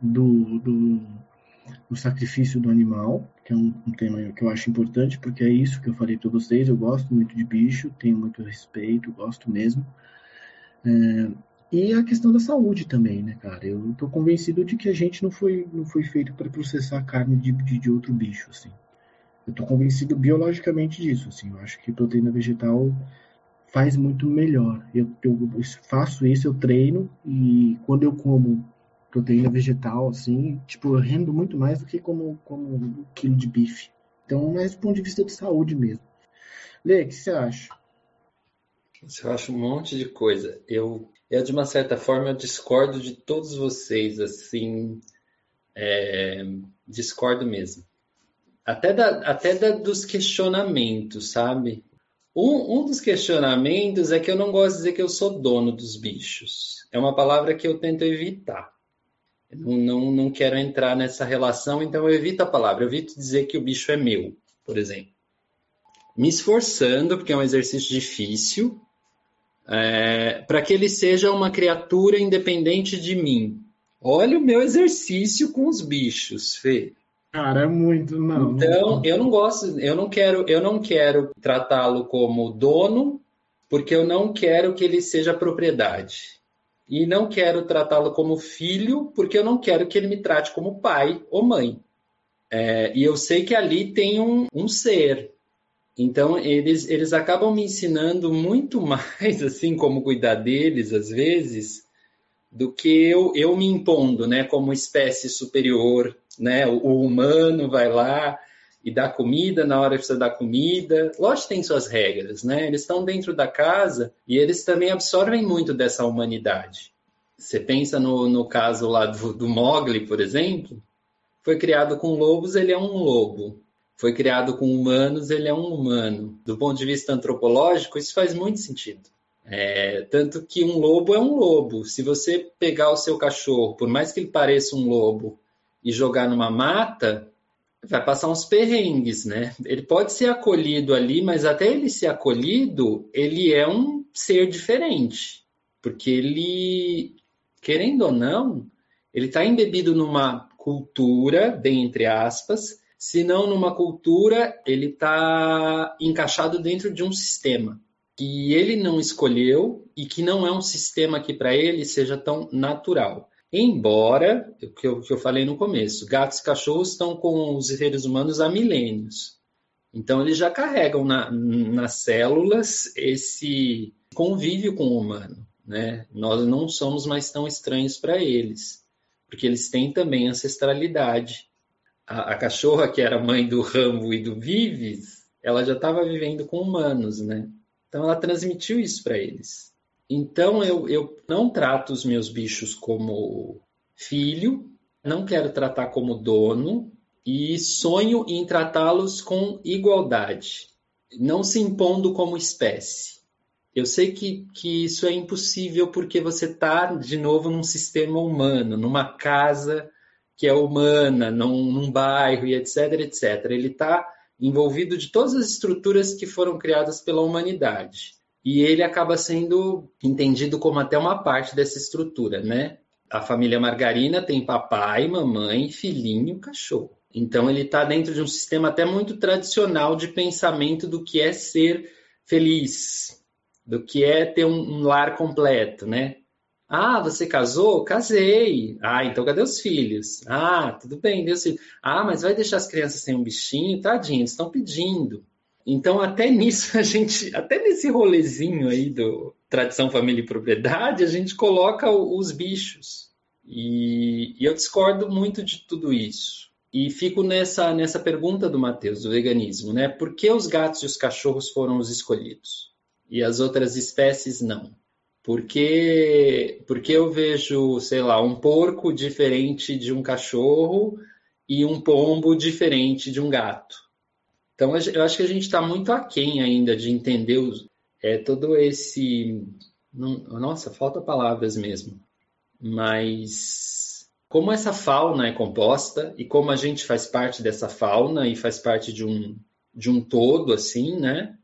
do, do, do, sacrifício do animal, que é um, um, tema que eu acho importante, porque é isso que eu falei para vocês. Eu gosto muito de bicho, tenho muito respeito, gosto mesmo. É, e a questão da saúde também, né, cara? Eu tô convencido de que a gente não foi, não foi feito para processar carne de, de, de, outro bicho, assim. Eu tô convencido biologicamente disso, assim. Eu acho que proteína vegetal faz muito melhor. Eu, eu faço isso, eu treino e quando eu como proteína vegetal, assim, tipo, eu rendo muito mais do que como, como um quilo de bife. Então, mais do ponto de vista de saúde mesmo. Lê, o que você acha? Eu acho um monte de coisa. Eu, eu, de uma certa forma, eu discordo de todos vocês, assim, é, discordo mesmo. Até, da, até da, dos questionamentos, sabe? Um, um dos questionamentos é que eu não gosto de dizer que eu sou dono dos bichos. É uma palavra que eu tento evitar. Não, não, não quero entrar nessa relação, então eu evito a palavra. Eu evito dizer que o bicho é meu, por exemplo. Me esforçando, porque é um exercício difícil, é, para que ele seja uma criatura independente de mim. Olha o meu exercício com os bichos, Fê. Cara, é muito, não. Então, eu não gosto, eu não quero, eu não quero tratá-lo como dono, porque eu não quero que ele seja propriedade. E não quero tratá-lo como filho, porque eu não quero que ele me trate como pai ou mãe. É, e eu sei que ali tem um, um ser. Então, eles, eles acabam me ensinando muito [laughs] mais, assim, como cuidar deles, às vezes, do que eu, eu me impondo, né, como espécie superior né? O, o humano vai lá e dá comida na hora que precisa dar comida. Lógico que tem suas regras, né? Eles estão dentro da casa e eles também absorvem muito dessa humanidade. Você pensa no, no caso lá do, do Mogli, por exemplo, foi criado com lobos, ele é um lobo. Foi criado com humanos, ele é um humano. Do ponto de vista antropológico, isso faz muito sentido. É, tanto que um lobo é um lobo. Se você pegar o seu cachorro, por mais que ele pareça um lobo, e jogar numa mata, vai passar uns perrengues, né? Ele pode ser acolhido ali, mas até ele ser acolhido, ele é um ser diferente, porque ele, querendo ou não, ele está embebido numa cultura, bem entre aspas, se não numa cultura, ele está encaixado dentro de um sistema que ele não escolheu e que não é um sistema que para ele seja tão natural. Embora, o que eu, que eu falei no começo, gatos e cachorros estão com os seres humanos há milênios. Então, eles já carregam na, nas células esse convívio com o humano. Né? Nós não somos mais tão estranhos para eles, porque eles têm também ancestralidade. A, a, cachorra, que era mãe do Rambo e do Vives, ela já estava vivendo com humanos, né? Então, ela transmitiu isso para eles. Então eu, eu não trato os meus bichos como filho, não quero tratar como dono e sonho em tratá-los com igualdade, não se impondo como espécie. Eu sei que, que isso é impossível porque você está, de novo, num sistema humano, numa casa que é humana, num, num bairro e etc, etc. Ele está envolvido de todas as estruturas que foram criadas pela humanidade e ele acaba sendo entendido como até uma parte dessa estrutura, né? A família Margarina tem papai, mamãe, filhinho, cachorro. Então ele está dentro de um sistema até muito tradicional de pensamento do que é ser feliz, do que é ter um, um lar completo, né? Ah, você casou? Casei. Ah, então cadê os filhos? Ah, tudo bem, Deus. Ah, mas vai deixar as crianças sem um bichinho? Tadinho, estão pedindo. Então, até [laughs] nisso, a gente, até nesse rolezinho aí do tradição, família e propriedade, a gente coloca os bichos. E, e eu discordo muito de tudo isso. E fico nessa, nessa pergunta do Matheus, do veganismo, né? Por que os gatos e os cachorros foram os escolhidos? E as outras espécies não? Porque, porque eu vejo, sei lá, um porco diferente de um cachorro e um pombo diferente de um gato então, eu acho que a gente está muito aquém ainda de entender os, é, todo esse. Não, nossa, falta palavras mesmo. Mas como essa fauna é composta e como a gente faz parte dessa fauna e faz parte de um, de um todo, assim, né?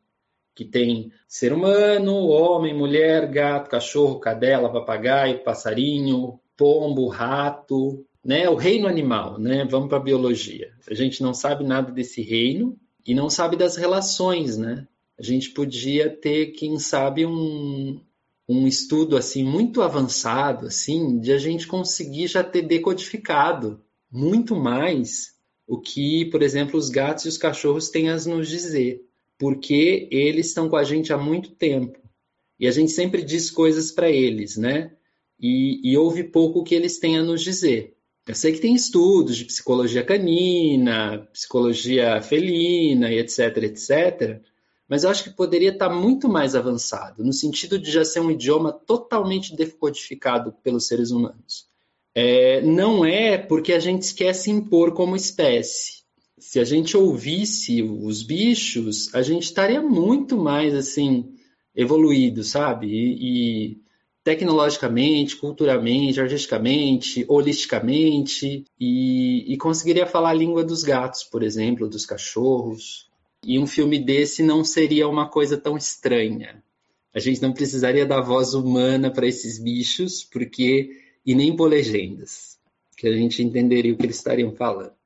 Que tem ser humano, homem, mulher, gato, cachorro, cadela, papagaio, passarinho, pombo, rato, né? O reino animal, né? Vamos para a biologia. A gente não sabe nada desse reino, e não sabe das relações, né? A gente podia ter, quem sabe, um, um estudo assim muito avançado, assim, de a gente conseguir já ter decodificado muito mais o que, por exemplo, os gatos e os cachorros têm a nos dizer, porque eles estão com a gente há muito tempo e a gente sempre diz coisas para eles, né? e, e ouve pouco o que eles têm a nos dizer. Eu sei que tem estudos de psicologia canina, psicologia felina e etc, etc, mas eu acho que poderia estar muito mais avançado, no sentido de já ser um idioma totalmente decodificado pelos seres humanos. É, não é porque a gente se impor como espécie. Se a gente ouvisse os bichos, a gente estaria muito mais assim evoluído, sabe? E, e tecnologicamente, culturalmente, artisticamente, holisticamente, e, e conseguiria falar a língua dos gatos, por exemplo, dos cachorros. E um filme desse não seria uma coisa tão estranha. A gente não precisaria da voz humana para esses bichos, porque e nem por legendas, que a gente entenderia o que eles estariam falando.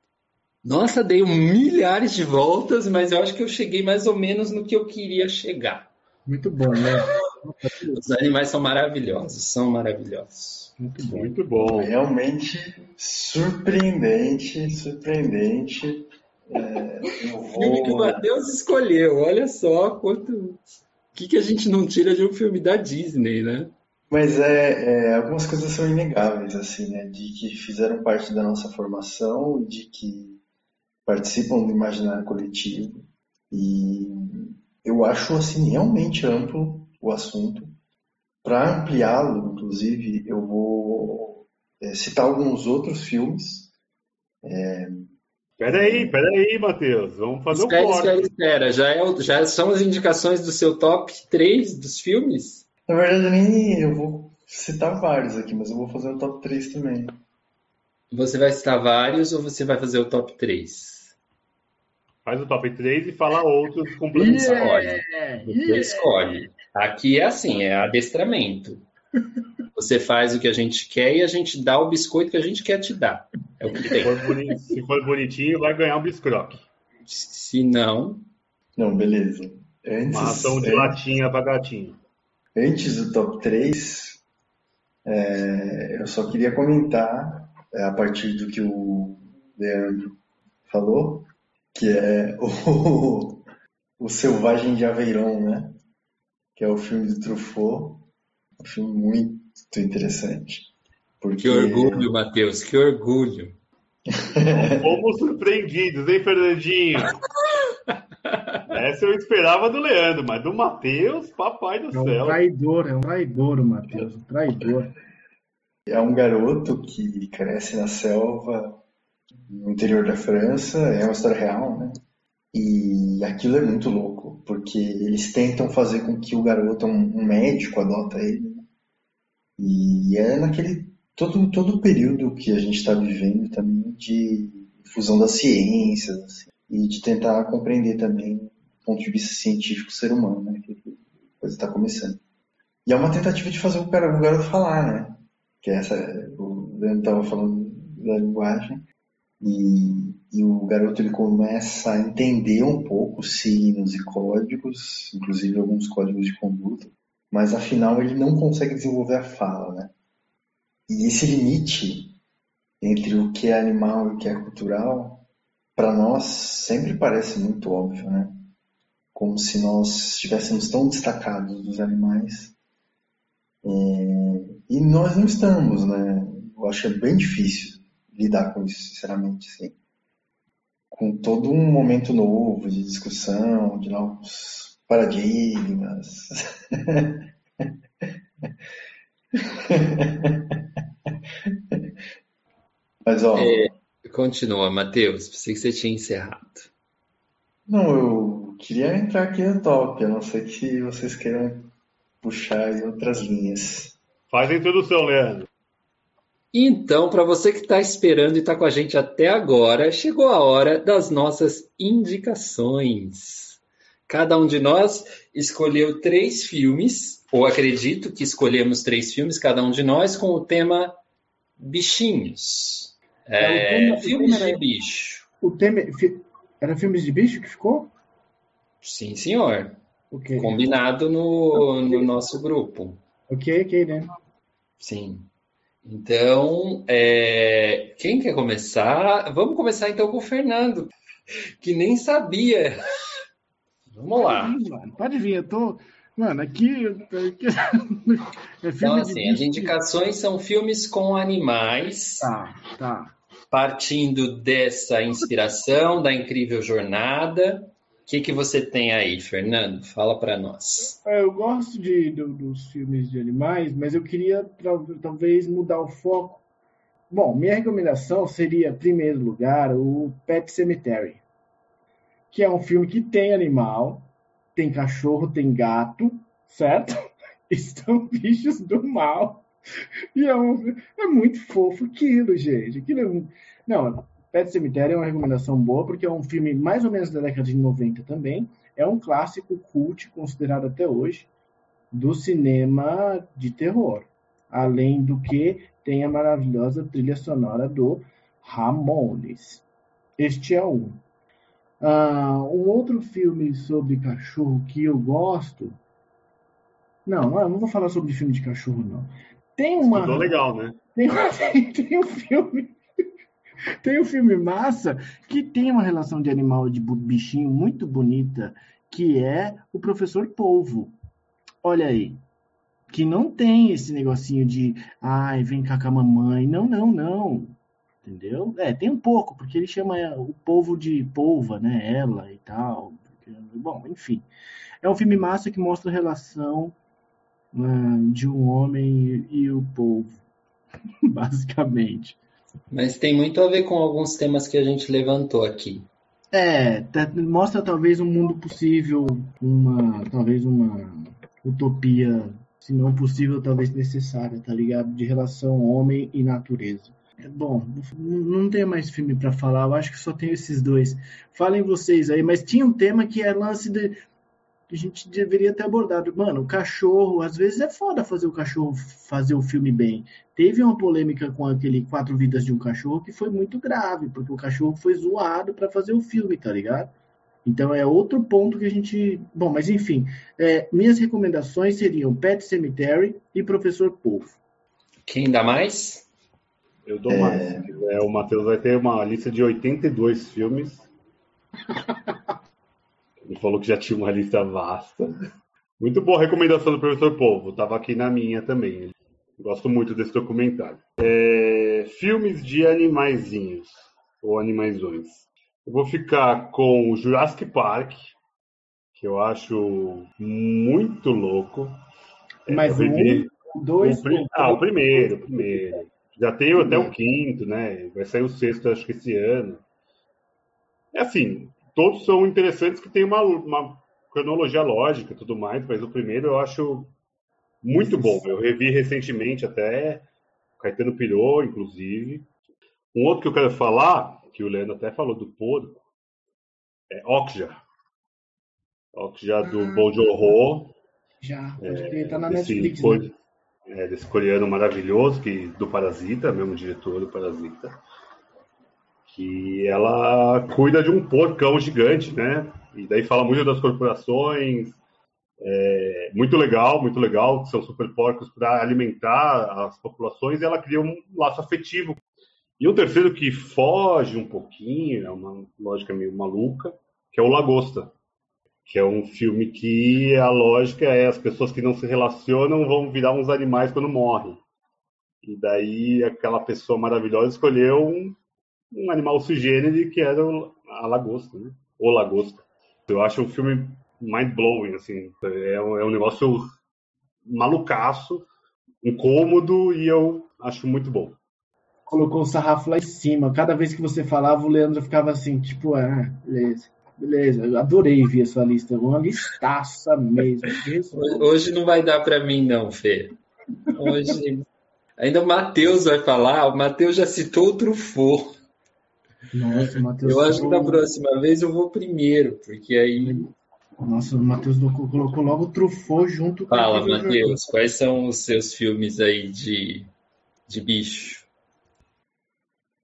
Nossa, dei um milhares de voltas, mas eu acho que eu cheguei mais ou menos no que eu queria chegar. Muito bom, né? [laughs] Os animais são maravilhosos, são maravilhosos. Muito bom. Muito bom. Realmente surpreendente, surpreendente. É, vou... Filme que o Matheus escolheu, olha só quanto. O que, que a gente não tira de um filme da Disney, né? Mas é, é, algumas coisas são inegáveis, assim, né? De que fizeram parte da nossa formação, de que participam do imaginário coletivo. E eu acho, assim, realmente amplo o assunto. Para ampliá-lo, inclusive, eu vou é, citar alguns outros filmes. É... Peraí, peraí, Matheus. Vamos fazer espera, um corte. Espera, espera. Já, é, já são as indicações do seu top 3 dos filmes? Na verdade, nem eu vou citar vários aqui, mas eu vou fazer o top 3 também. Você vai citar vários ou você vai fazer o top 3? Faz o top 3 e fala outros complementares. Yeah, Você yeah. escolhe. Aqui é assim, é adestramento. [laughs] Você faz o que a gente quer e a gente dá o biscoito que a gente quer te dar. É o que tem. Se for, se for bonitinho, vai ganhar um biscroque. Se não. Não, beleza. Antes, Uma ração de latinha pra gatinho. Antes do top 3, é, eu só queria comentar, é, a partir do que o Leandro falou, que é o, [laughs] o Selvagem de Aveyron, né? que é o filme do Truffaut. Um filme muito interessante. Porque... Que orgulho, Matheus, que orgulho. [laughs] Fomos surpreendidos, hein, Fernandinho? [laughs] Essa eu esperava do Leandro, mas do Matheus, papai do é um céu. Traidor, é um traidor, o Matheus, um traidor. É um garoto que cresce na selva no interior da França, é uma história real, né? E aquilo é muito louco, porque eles tentam fazer com que o garoto, um, médico, adota ele. Né? E é naquele todo todo o período que a gente está vivendo também de fusão das ciências assim, e de tentar compreender também do ponto de vista científico o ser humano, né? Que coisa está começando. E é uma tentativa de fazer o, cara, o garoto falar, né? Que é essa, o Leandro estava falando da linguagem. E, e o garoto ele começa a entender um pouco signos e códigos, inclusive alguns códigos de conduta, mas afinal ele não consegue desenvolver a fala, né? E esse limite entre o que é animal e o que é cultural, para nós sempre parece muito óbvio, né? Como se nós estivéssemos tão destacados dos animais. É... E nós não estamos, né? Eu acho que é bem difícil lidar com isso, sinceramente, sim. Com todo um momento novo de discussão, de novos paradigmas. [laughs] Mas, ó. É, continua, Matheus. Pensei que você tinha encerrado. Não, eu queria entrar aqui no top, a não ser que vocês queiram puxar em outras linhas. Faz a introdução, Leandro. Então, para você que está esperando e está com a gente até agora, chegou a hora das nossas indicações. Cada um de nós escolheu três filmes, ou acredito que escolhemos três filmes, cada um de nós, com o tema bichinhos. É, tema, filmes de bicho. O tema era filmes de bicho que ficou? Sim, senhor. Okay. Combinado no, no nosso grupo. Ok, ok, né? Sim. Então, é... quem quer começar? Vamos começar então com o Fernando, que nem sabia. Vamos lá. Pode vir, pode vir. Eu tô, Mano, aqui. aqui [laughs] é então, assim, as indicações são filmes com animais. Tá, tá. Partindo dessa inspiração, da incrível jornada. O que, que você tem aí, Fernando? Fala para nós. É, eu gosto de, de, dos filmes de animais, mas eu queria talvez mudar o foco. Bom, minha recomendação seria, em primeiro lugar, o Pet Cemetery, que é um filme que tem animal, tem cachorro, tem gato, certo? [laughs] Estão bichos do mal. E é, um, é muito fofo aquilo, gente. Aquilo é um... Não, Pet Cemitério é uma recomendação boa, porque é um filme mais ou menos da década de 90 também. É um clássico cult, considerado até hoje, do cinema de terror. Além do que tem a maravilhosa trilha sonora do Ramones. Este é um. Uh, um outro filme sobre cachorro que eu gosto. Não, não vou falar sobre filme de cachorro, não. Tem uma. Legal, né? Tem, tem, [laughs] tem um filme. Tem um filme massa que tem uma relação de animal de bichinho muito bonita, que é o Professor Polvo. Olha aí. Que não tem esse negocinho de ai, vem cá com a mamãe. Não, não, não. Entendeu? É, tem um pouco, porque ele chama o povo de polva, né? Ela e tal. Bom, enfim. É um filme massa que mostra a relação uh, de um homem e, e o povo, [laughs] basicamente. Mas tem muito a ver com alguns temas que a gente levantou aqui. É, tá, mostra talvez um mundo possível, uma talvez uma utopia, se não possível, talvez necessária, tá ligado? De relação homem e natureza. É bom, não tenho mais filme para falar, eu acho que só tenho esses dois. Falem vocês aí, mas tinha um tema que é lance de. Que a gente deveria ter abordado. Mano, o cachorro, às vezes é foda fazer o cachorro fazer o filme bem. Teve uma polêmica com aquele Quatro Vidas de um Cachorro que foi muito grave, porque o cachorro foi zoado para fazer o filme, tá ligado? Então é outro ponto que a gente. Bom, mas enfim, é, minhas recomendações seriam Pet Cemetery e Professor Polvo. Quem dá mais? Eu dou é... mais. É, o Matheus vai ter uma lista de 82 filmes. [laughs] Ele falou que já tinha uma lista vasta. Muito boa recomendação do professor Povo. Estava aqui na minha também. Gosto muito desse documentário. É... filmes de animaizinhos ou animaisões. Eu vou ficar com o Jurassic Park, que eu acho muito louco. Mas é, um, dois, o, ah, o primeiro, o primeiro. Já tem até o quinto, né? Vai sair o sexto, acho que esse ano. É assim, todos são interessantes que tem uma, uma cronologia lógica e tudo mais, mas o primeiro eu acho muito bom. Eu revi recentemente até, Caetano pirou, inclusive. Um outro que eu quero falar, que o Leandro até falou do porco, é Okja. Okja do ah, Horror. Já, é, tá na Netflix. Né? é, desse coreano maravilhoso, que, do Parasita, mesmo diretor do Parasita, que ela cuida de um porcão gigante, né? E daí fala muito das corporações, é, muito legal, muito legal, que são super porcos para alimentar as populações, e ela cria um laço afetivo. E o terceiro que foge um pouquinho, é uma lógica meio maluca, que é o Lagosta que é um filme que a lógica é as pessoas que não se relacionam vão virar uns animais quando morrem. E daí aquela pessoa maravilhosa escolheu um, um animal sugênere que era a lagosta, né? O lagosta. Eu acho um filme mind-blowing, assim. É um, é um negócio malucaço, incômodo e eu acho muito bom. Colocou o sarrafo lá em cima. Cada vez que você falava, o Leandro ficava assim, tipo, ah, beleza. Beleza, eu adorei ver a sua lista. Uma listaça mesmo. [laughs] Hoje não vai dar para mim, não, Fê. Hoje. Ainda o Matheus vai falar. O Matheus já citou o Truffaut. Nossa, Matheus. Eu acho que da próxima vez eu vou primeiro, porque aí. Nossa, o Matheus colocou logo o Truffaut junto com Fala, Matheus, quais são os seus filmes aí de, de bicho?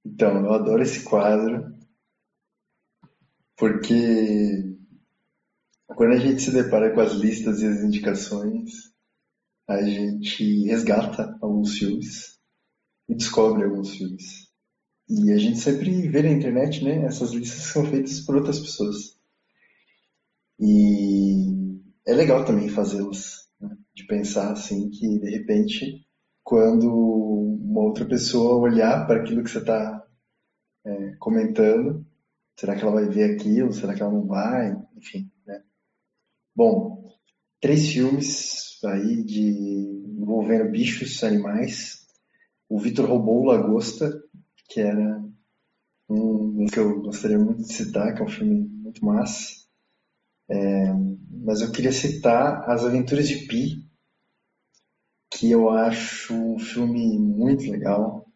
Então, eu adoro esse quadro porque quando a gente se depara com as listas e as indicações, a gente resgata alguns filmes e descobre alguns filmes. E a gente sempre vê na internet, né? Essas listas são feitas por outras pessoas. E é legal também fazê-los, né? de pensar assim que de repente quando uma outra pessoa olhar para aquilo que você está é, comentando, será que ela vai ver aquilo? Será que ela não vai? Enfim, né? Bom, três filmes aí de envolvendo bichos, animais. O Vitor roubou Lagosta, que era um que eu gostaria muito de citar, que é um filme muito massa. É, mas eu queria citar As Aventuras de Pi, que eu acho um filme muito legal,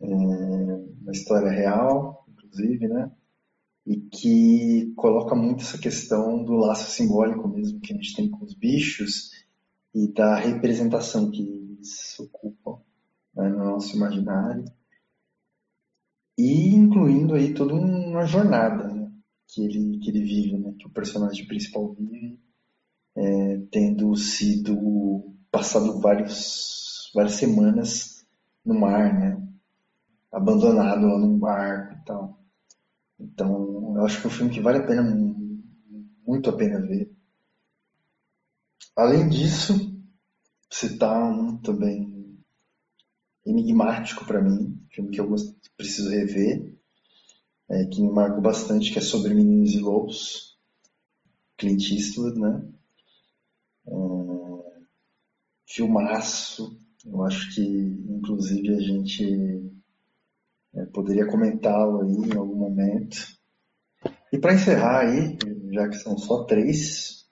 é, uma história real, inclusive, né? E que coloca muito essa questão do laço simbólico mesmo que a gente tem com os bichos e da representação que eles ocupam né, no nosso imaginário e incluindo aí toda uma jornada né, que, ele, que ele vive, né, que o personagem principal vive, é, tendo sido passado vários, várias semanas no mar, né, abandonado lá no barco e tal. Então, eu acho que é um filme que vale a pena, muito a pena ver. Além disso, citar um também enigmático para mim, filme que eu preciso rever, é, que me marcou bastante, que é sobre Meninos e Lobos, Clint Eastwood, né? É, filmaço, eu acho que inclusive a gente é, poderia comentá-lo aí em algum momento. E para encerrar aí, já que são só três,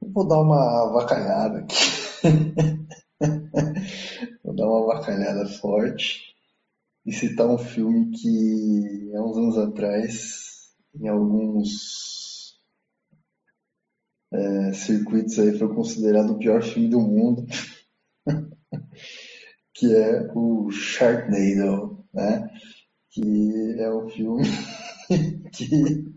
eu vou dar uma avacalhada aqui. [laughs] vou dar uma avacalhada forte e citar um filme que há uns anos atrás, em alguns é, circuitos aí, foi considerado o pior filme do mundo, [laughs] que é o Sharknado, né? Que é um filme [laughs] que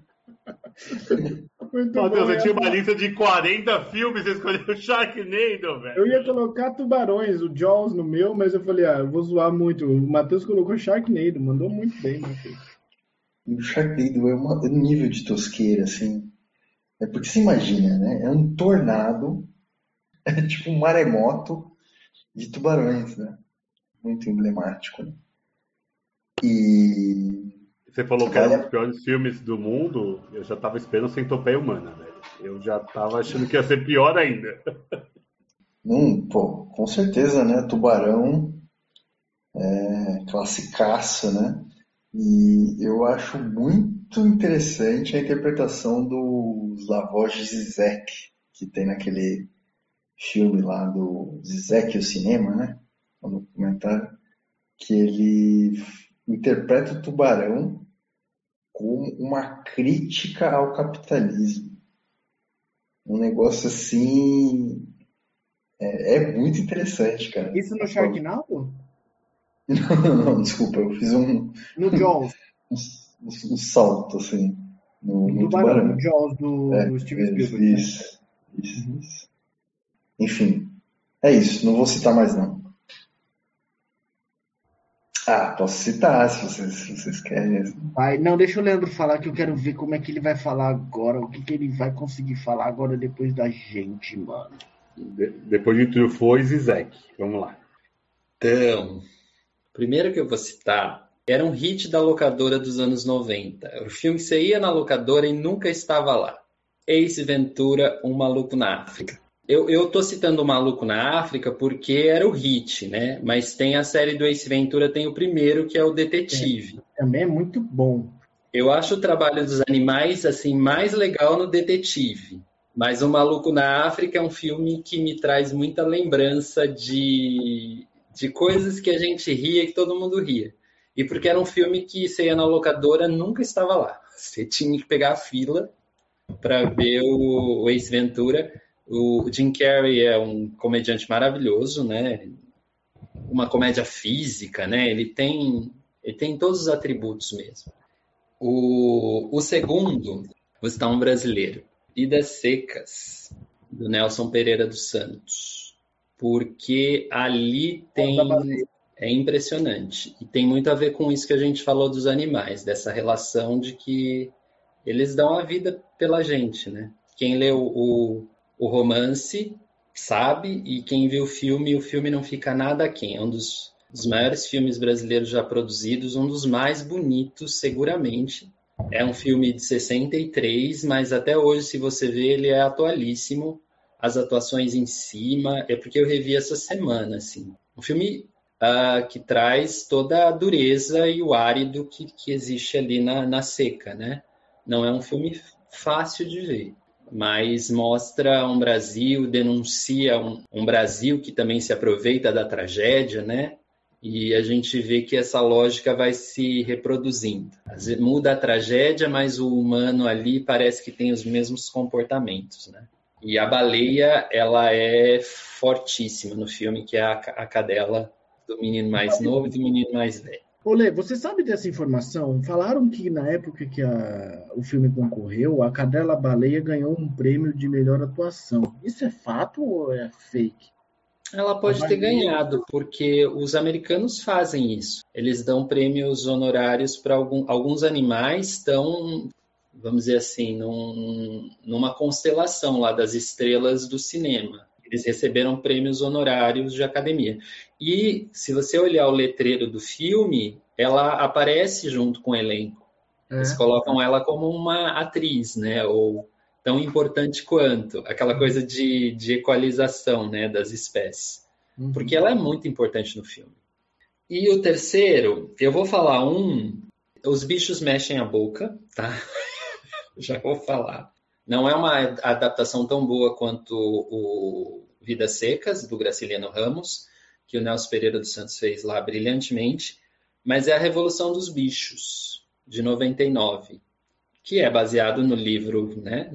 muito Meu Deus, você tinha uma lista de 40 filmes, você escolheu o Sharknado, velho. Eu ia colocar tubarões, o Jaws no meu, mas eu falei, ah, eu vou zoar muito. O Matheus colocou Sharknado, mandou muito bem, Matheus. O Sharknado é, uma, é um nível de tosqueira, assim. É porque você imagina, né? É um tornado, [laughs] é tipo um maremoto de tubarões, né? Muito emblemático, né? E você falou que era um dos piores filmes do mundo, eu já tava esperando Centopeia Humana, velho. Eu já tava achando que ia ser pior ainda. [laughs] Hum, pô, com certeza, né? Tubarão é classicaço, né? E eu acho muito interessante a interpretação do Slavoj Zizek, que tem naquele filme lá do Zizek o Cinema, né? No documentário, que ele interpreta o tubarão como uma crítica ao capitalismo. Um negócio assim. É, é muito interessante, cara. Isso no Sharknado? [laughs] Não, não, não, desculpa, eu fiz um. No Jaws. [laughs] um, um, salto, assim. No, no tubarão. No Jaws do, é, do Steve Spielberg. Isso, né? isso, isso. Enfim, é isso. Não vou citar mais, não. Ah, posso citar se vocês, se vocês querem. Vai, não, deixa o Leandro falar que eu quero ver como é que ele vai falar agora, o que, que ele vai conseguir falar agora depois da gente, mano. De, depois de Truffaut e Zizek. Vamos lá. Então, primeiro que eu vou citar era um hit da locadora dos anos 90. Era o filme que você ia na locadora e nunca estava lá. Ace Ventura, Um Maluco na África. Eu, eu tô citando o Maluco na África porque era o hit, né? Mas tem a série do Ace Ventura, tem o primeiro, que é o Detetive. É, também é muito bom. Eu acho o trabalho dos animais, assim, mais legal no Detetive. Mas o Maluco na África é um filme que me traz muita lembrança de, de coisas que a gente ria e que todo mundo ria. E porque era um filme que você ia na locadora, nunca estava lá. Você tinha que pegar a fila para ver o, o Ace Ventura. O Jim Carrey é um comediante maravilhoso, né? Uma comédia física, né? Ele tem, ele tem todos os atributos mesmo. O, o segundo, vou citar um brasileiro, Vidas Secas, do Nelson Pereira dos Santos. Porque ali tem. É impressionante. E tem muito a ver com isso que a gente falou dos animais, dessa relação de que eles dão a vida pela gente, né? Quem leu o, o romance sabe, e quem viu o filme, o filme não fica nada aquém. É um dos, dos maiores filmes brasileiros já produzidos, um dos mais bonitos, seguramente. É um filme de 63, mas até hoje, se você vê, ele é atualíssimo. As atuações em cima, é porque eu revi essa semana, assim. Um filme uh, que traz toda a dureza e o árido que, que existe ali na, na seca, né? Não é um filme fácil de ver, mas mostra um Brasil, denuncia um, um Brasil que também se aproveita da tragédia, né? E a gente vê que essa lógica vai se reproduzindo. Muda a tragédia, mas o humano ali parece que tem os mesmos comportamentos, né? E a baleia, ela é fortíssima no filme, que é a, a cadela do menino mais novo e do menino mais velho. Olê, você sabe dessa informação? Falaram que na época que a, o filme concorreu, a Cadela Baleia ganhou um prêmio de melhor atuação. Isso é fato ou é fake? Ela pode ter ganhado, porque os americanos fazem isso. Eles dão prêmios honorários para alguns animais, estão, vamos dizer assim, num, numa constelação lá das estrelas do cinema. Eles receberam prêmios honorários de academia. E se você olhar o letreiro do filme, ela aparece junto com o elenco. É. Eles colocam ela como uma atriz, né? Ou tão importante quanto, aquela uhum. coisa de, de equalização né, das espécies. Uhum. Porque ela é muito importante no filme. E o terceiro, eu vou falar um. Os bichos mexem a boca, tá? [laughs] Já vou falar. Não é uma adaptação tão boa quanto o Vidas Secas, do Graciliano Ramos, que o Nelson Pereira dos Santos fez lá brilhantemente, mas é a Revolução dos Bichos, de 99 que é baseado no livro, né,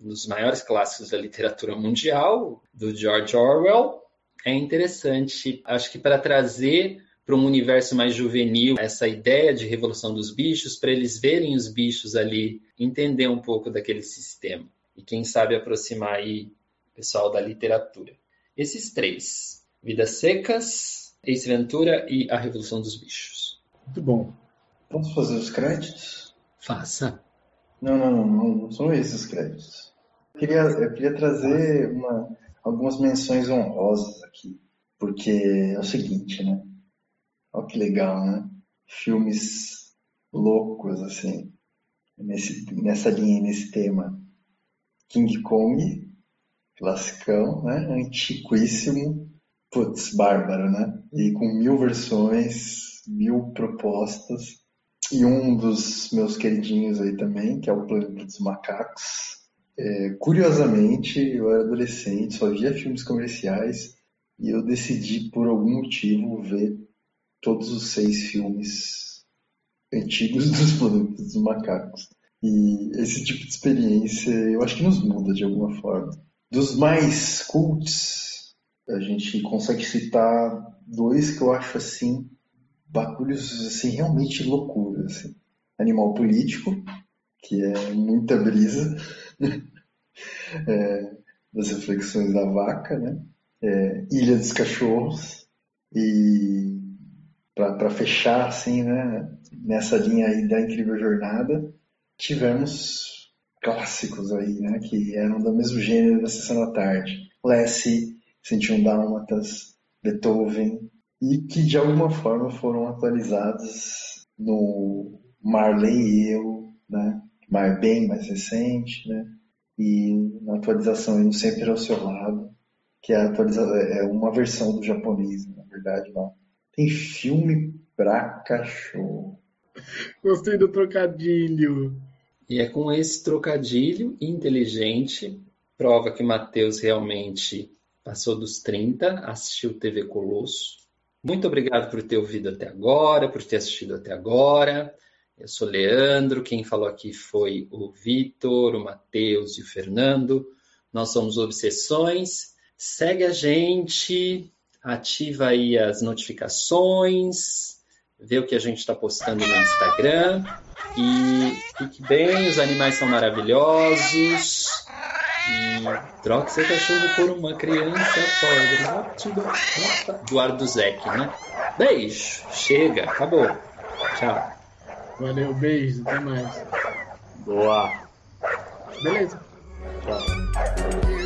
nos maiores clássicos da literatura mundial, do George Orwell. É interessante, acho que para trazer para um universo mais juvenil essa ideia de revolução dos bichos, para eles verem os bichos ali, entender um pouco daquele sistema. E quem sabe aproximar aí o pessoal da literatura. Esses três: Vidas Secas, Ace Ventura e A Revolução dos Bichos. Muito bom. Posso fazer os créditos? Faça. Não, não, não, não são esses créditos. Eu queria, eu queria trazer uma, algumas menções honrosas aqui, porque é o seguinte, né? Olha que legal, né? Filmes loucos, assim, nesse, nessa linha, nesse tema. King Kong, classicão, né? Antiquíssimo, putz, bárbaro, né? E com mil versões, mil propostas. E um dos meus queridinhos aí também, que é o Planeta dos Macacos. É, curiosamente, eu era adolescente, só via filmes comerciais e eu decidi, por algum motivo, ver todos os seis filmes antigos [laughs] dos Planetas dos Macacos. E esse tipo de experiência eu acho que nos muda de alguma forma. Dos mais cults, a gente consegue citar dois que eu acho assim bagulhos assim, realmente loucura. Assim. Animal político, que é muita brisa [laughs] é, das reflexões da vaca, né? É, Ilha dos Cachorros e para fechar assim, né, nessa linha aí da incrível jornada, tivemos clássicos aí, né, que eram do mesmo gênero da sessão da tarde. Lassie, 101 Dálmatas, Beethoven, e que de alguma forma foram atualizados no Marley e eu, né? Mas bem mais recente, né? E na atualização no Sempre ao Seu Lado, que é, atualização, é uma versão do japonês, na verdade, lá. Tem filme pra cachorro. Gostei do trocadilho. E é com esse trocadilho inteligente, prova que Matheus realmente passou dos 30, assistiu TV Colosso, muito obrigado por ter ouvido até agora, por ter assistido até agora. Eu sou Leandro, quem falou aqui foi o Vitor, o Matheus e o Fernando. Nós somos Obsessões. Segue a gente, ativa aí as notificações, vê o que a gente está postando no Instagram. E fique bem, os animais são maravilhosos. E troque seu cachorro por uma criança pobre. Eduardo Zec, né? Beijo. Chega. Acabou. Tchau. Valeu, beijo. Até mais. Boa. Beleza. Tchau.